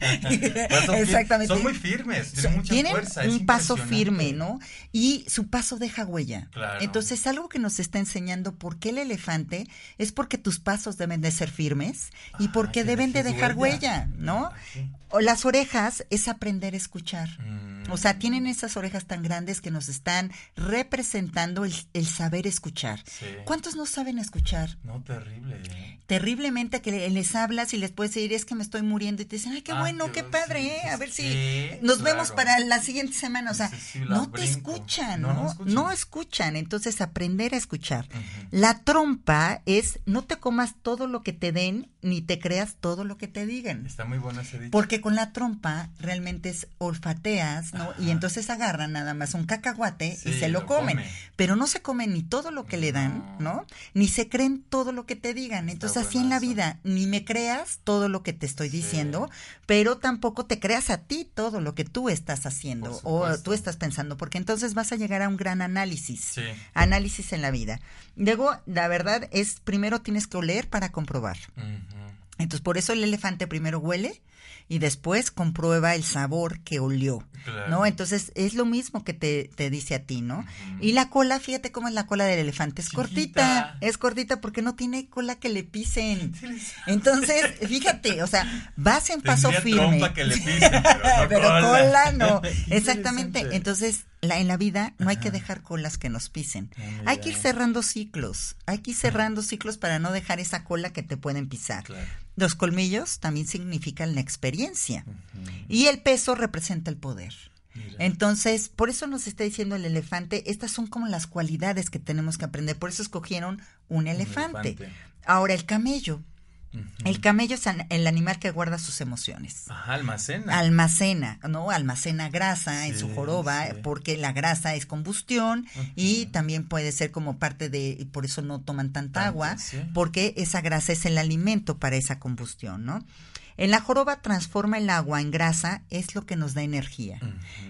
Fir- Exactamente. Son muy firmes, tienen So- mucha tienen fuerza. es un paso firme, ¿no? Y su paso deja huella. Claro. Entonces, algo que nos está enseñando por qué el elefante es porque tus pasos deben de ser firmes y Ah, porque que deben de dejar huella. huella, ¿no? Ah, sí. O las orejas es aprender a escuchar. Mm. O sea, tienen esas orejas tan grandes que nos están representando el, el saber escuchar. Sí. ¿Cuántos no saben escuchar? No, terrible. ¿eh? Terriblemente que le- les hablas y les puedes decir, es que me estoy muriendo y te dicen, ay, qué Ah, bueno, qué padre, sí, ¿eh? a ver sí, si nos vemos para la siguiente semana. O sea, no te escuchan, No, ¿no? escuchan. Entonces, aprender a escuchar. La trompa es, no te comas todo lo que te den, ni te creas todo lo que te digan. Está muy bueno ese dicho. Porque con la trompa realmente es olfateas, ¿no? Y entonces agarran nada más un cacahuate y se lo, lo comen. come. Pero no se comen ni todo lo que le dan, ¿no? Ni se creen todo lo que te digan. Está Entonces así en la vida, ni me creas todo lo que te estoy Sí. diciendo, pero tampoco te creas a ti todo lo que tú estás haciendo o tú estás pensando, porque entonces vas a llegar a un gran análisis. Sí. Análisis en la vida. Luego, la verdad es, primero tienes que oler para comprobar. Entonces, por eso el elefante primero huele y después comprueba el sabor que olió, Claro. ¿no? Entonces, es lo mismo que te, te dice a ti, ¿no? Y la cola, fíjate cómo es la cola del elefante, es Chiquita. cortita, es cortita porque no tiene cola que le pisen. Entonces, fíjate, o sea, vas en paso Tendría firme. que le pisen, pero no <laughs> Pero cola. cola no. <laughs> Exactamente. Entonces, la, en la vida no hay que dejar colas que nos pisen. Hay que ir cerrando ciclos. Hay que ir cerrando ciclos para no dejar esa cola que te pueden pisar. Claro. Los colmillos también significan la experiencia. Y el peso representa el poder. Mira. Entonces, por eso nos está diciendo el elefante, estas son como las cualidades que tenemos que aprender. Por eso escogieron un elefante. elefante. Ahora, el camello. El camello es el animal que guarda sus emociones Ajá, almacena. almacena, ¿no? Almacena grasa en su joroba sí. porque la grasa es combustión y también puede ser como parte de, y por eso no toman tanta Tanto, agua, sí. porque esa grasa es el alimento para esa combustión, ¿no? En la joroba transforma el agua en grasa, es lo que nos da energía.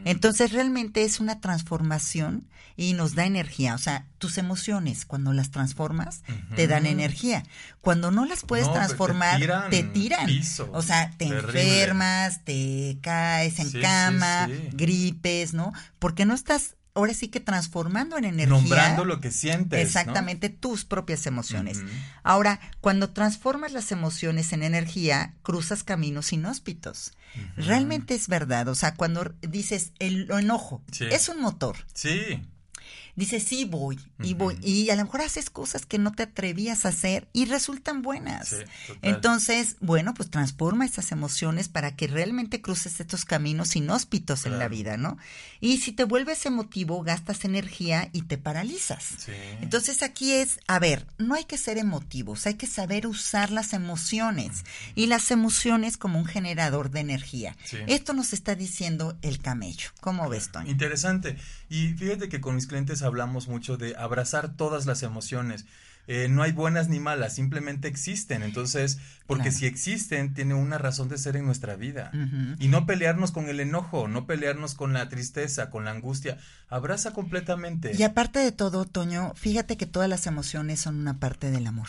Entonces realmente es una transformación y nos da energía. O sea, tus emociones, cuando las transformas, te dan energía. Cuando no las puedes No, te transformar, tiran te tiran. piso. O sea, te Terrible. enfermas, te caes en Sí, sí, cama, sí. gripes, ¿no? Porque no estás ahora sí que transformando en energía. Nombrando lo que sientes. ¿no? Exactamente, tus propias emociones. Ahora, cuando transformas las emociones en energía, cruzas caminos inhóspitos. Realmente es verdad. O sea, cuando dices el enojo, Sí. es un motor. Sí. Dices, sí voy, y voy, y a lo mejor haces cosas que no te atrevías a hacer y resultan buenas. Entonces, bueno, pues transforma esas emociones para que realmente cruces estos caminos inhóspitos en la vida, ¿no? Y si te vuelves emotivo, gastas energía y te paralizas. Entonces aquí es, a ver, no hay que ser emotivos, hay que saber usar las emociones y las emociones como un generador de energía. Esto nos está diciendo el camello. ¿Cómo ves, Tony? Interesante. Y fíjate que con mis clientes hablamos mucho de abrazar todas las emociones. Eh, no hay buenas ni malas, simplemente existen. Entonces, porque si existen, tiene una razón de ser en nuestra vida. Y no pelearnos con el enojo, no pelearnos con la tristeza, con la angustia. Abraza completamente. Y aparte de todo, Toño, fíjate que todas las emociones son una parte del amor.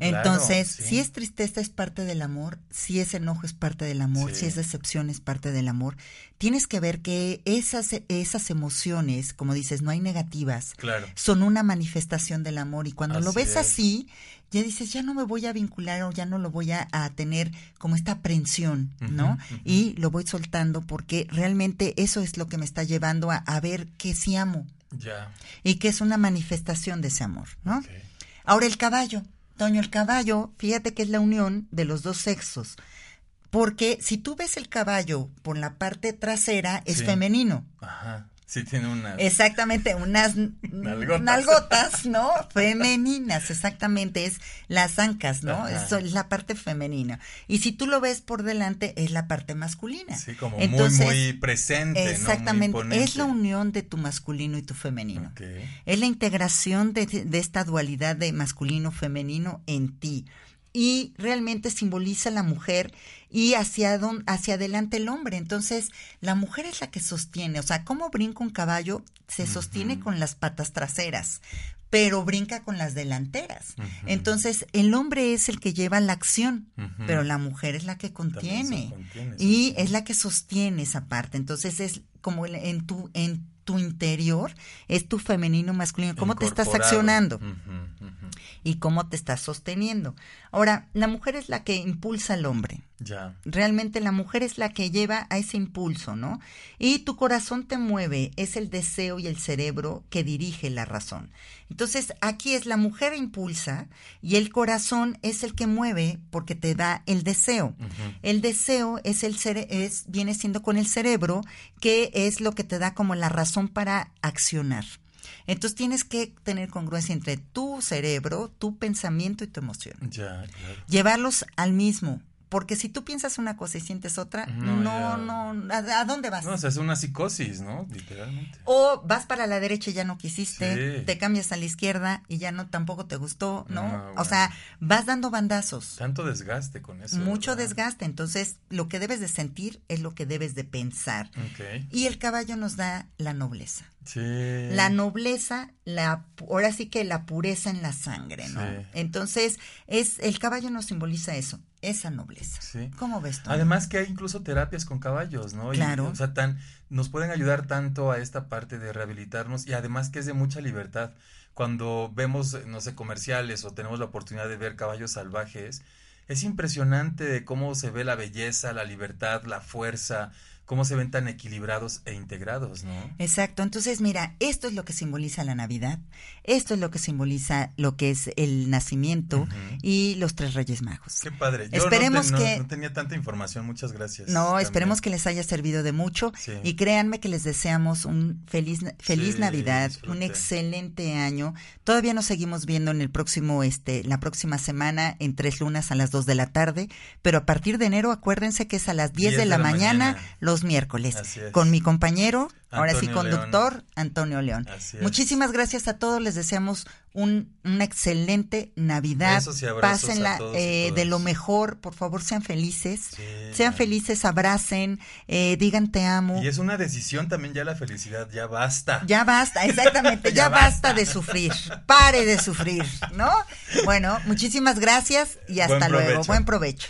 Entonces, si es tristeza es parte del amor, si es enojo es parte del amor, si es decepción es parte del amor. Tienes que ver que esas, esas emociones, como dices, no hay negativas, son una manifestación del amor. Y cuando lo ves así, ya dices, ya no me voy a vincular o ya no lo voy a, tener como esta aprensión, ¿no? Y lo voy soltando porque realmente eso es lo que me está llevando a, ver que sí amo. Ya. Y que es una manifestación de ese amor, ¿no? Ahora el caballo. Toño, el caballo, fíjate que es la unión de los dos sexos. Porque si tú ves el caballo por la parte trasera, es femenino. Ajá. Sí, tiene unas. Exactamente, unas nalgotas. ¿no? Femeninas, exactamente, es las ancas, ¿no? Eso es la parte femenina. Y si tú lo ves por delante, es la parte masculina. Sí, como muy, muy presente. Exactamente, es la unión de tu masculino y tu femenino. Es la integración de, de esta dualidad de masculino-femenino en ti y realmente simboliza la mujer y hacia, hacia adelante el hombre. Entonces, la mujer es la que sostiene, o sea, cómo brinca un caballo, se sostiene con las patas traseras, pero brinca con las delanteras. Entonces, el hombre es el que lleva la acción, pero la mujer es la que contiene, y es la que sostiene esa parte. Entonces, es como en tu en tu interior, es tu femenino masculino, cómo te estás accionando y cómo te estás sosteniendo. Ahora, la mujer es la que impulsa al hombre. Ya. Realmente la mujer es la que lleva a ese impulso, ¿no? Y tu corazón te mueve, es el deseo y el cerebro que dirige la razón. Entonces, aquí es la mujer impulsa y el corazón es el que mueve porque te da el deseo. El deseo es el es viene siendo con el cerebro, que es lo que te da como la razón para accionar. Entonces tienes que tener congruencia entre tu cerebro, tu pensamiento y tu emoción. Ya, claro. Llevarlos al mismo porque si tú piensas una cosa y sientes otra, no, no, ¿a, dónde vas? No, o sea, es una psicosis, ¿no? Literalmente. O vas para la derecha y ya no quisiste, te cambias a la izquierda y ya no tampoco te gustó, ¿no? O sea, vas dando bandazos. Tanto desgaste con eso. Mucho desgaste, entonces lo que debes de sentir es lo que debes de pensar. Y el caballo nos da la nobleza. Sí. La nobleza, la ahora sí que la pureza en la sangre, ¿no? Entonces, es el caballo nos simboliza eso, esa nobleza. Sí. ¿Cómo ves tú? Además que hay incluso terapias con caballos, ¿no? Claro. o sea, tan, nos pueden ayudar tanto a esta parte de rehabilitarnos y además que es de mucha libertad. Cuando vemos, no sé, comerciales o tenemos la oportunidad de ver caballos salvajes, es impresionante cómo se ve la belleza, la libertad, la fuerza, cómo se ven tan equilibrados e integrados, ¿no? Exacto. Entonces, mira, esto es lo que simboliza la Navidad, esto es lo que simboliza lo que es el nacimiento y los tres Reyes Magos. Qué padre. Yo esperemos no que no, tenía tanta información. Muchas gracias. No, esperemos que les haya servido de mucho y créanme que les deseamos un feliz feliz Navidad, un excelente año. Todavía nos seguimos viendo en el próximo este la próxima semana en Tres Lunas a las dos de la tarde, pero a partir de enero acuérdense que es a las 10, de, la, mañana los miércoles con mi compañero, ahora sí conductor, Antonio León. Muchísimas gracias a todos, les deseamos un, una excelente Navidad. Pásenla eh, de lo mejor, por favor sean felices, sean felices, abracen, eh, digan te amo. Y es una decisión también ya la felicidad, ya basta. Ya basta, exactamente, <laughs> ya, basta. de sufrir, pare de sufrir, ¿no? Bueno, muchísimas gracias y hasta luego, buen provecho.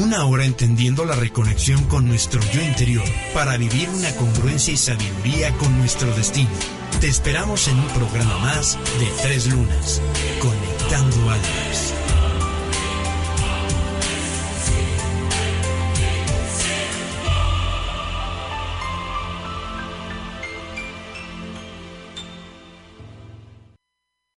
Una hora entendiendo la reconexión con nuestro yo interior para vivir una congruencia y sabiduría con nuestro destino. Te esperamos en un programa más de Tres Lunas, Conectando Almas.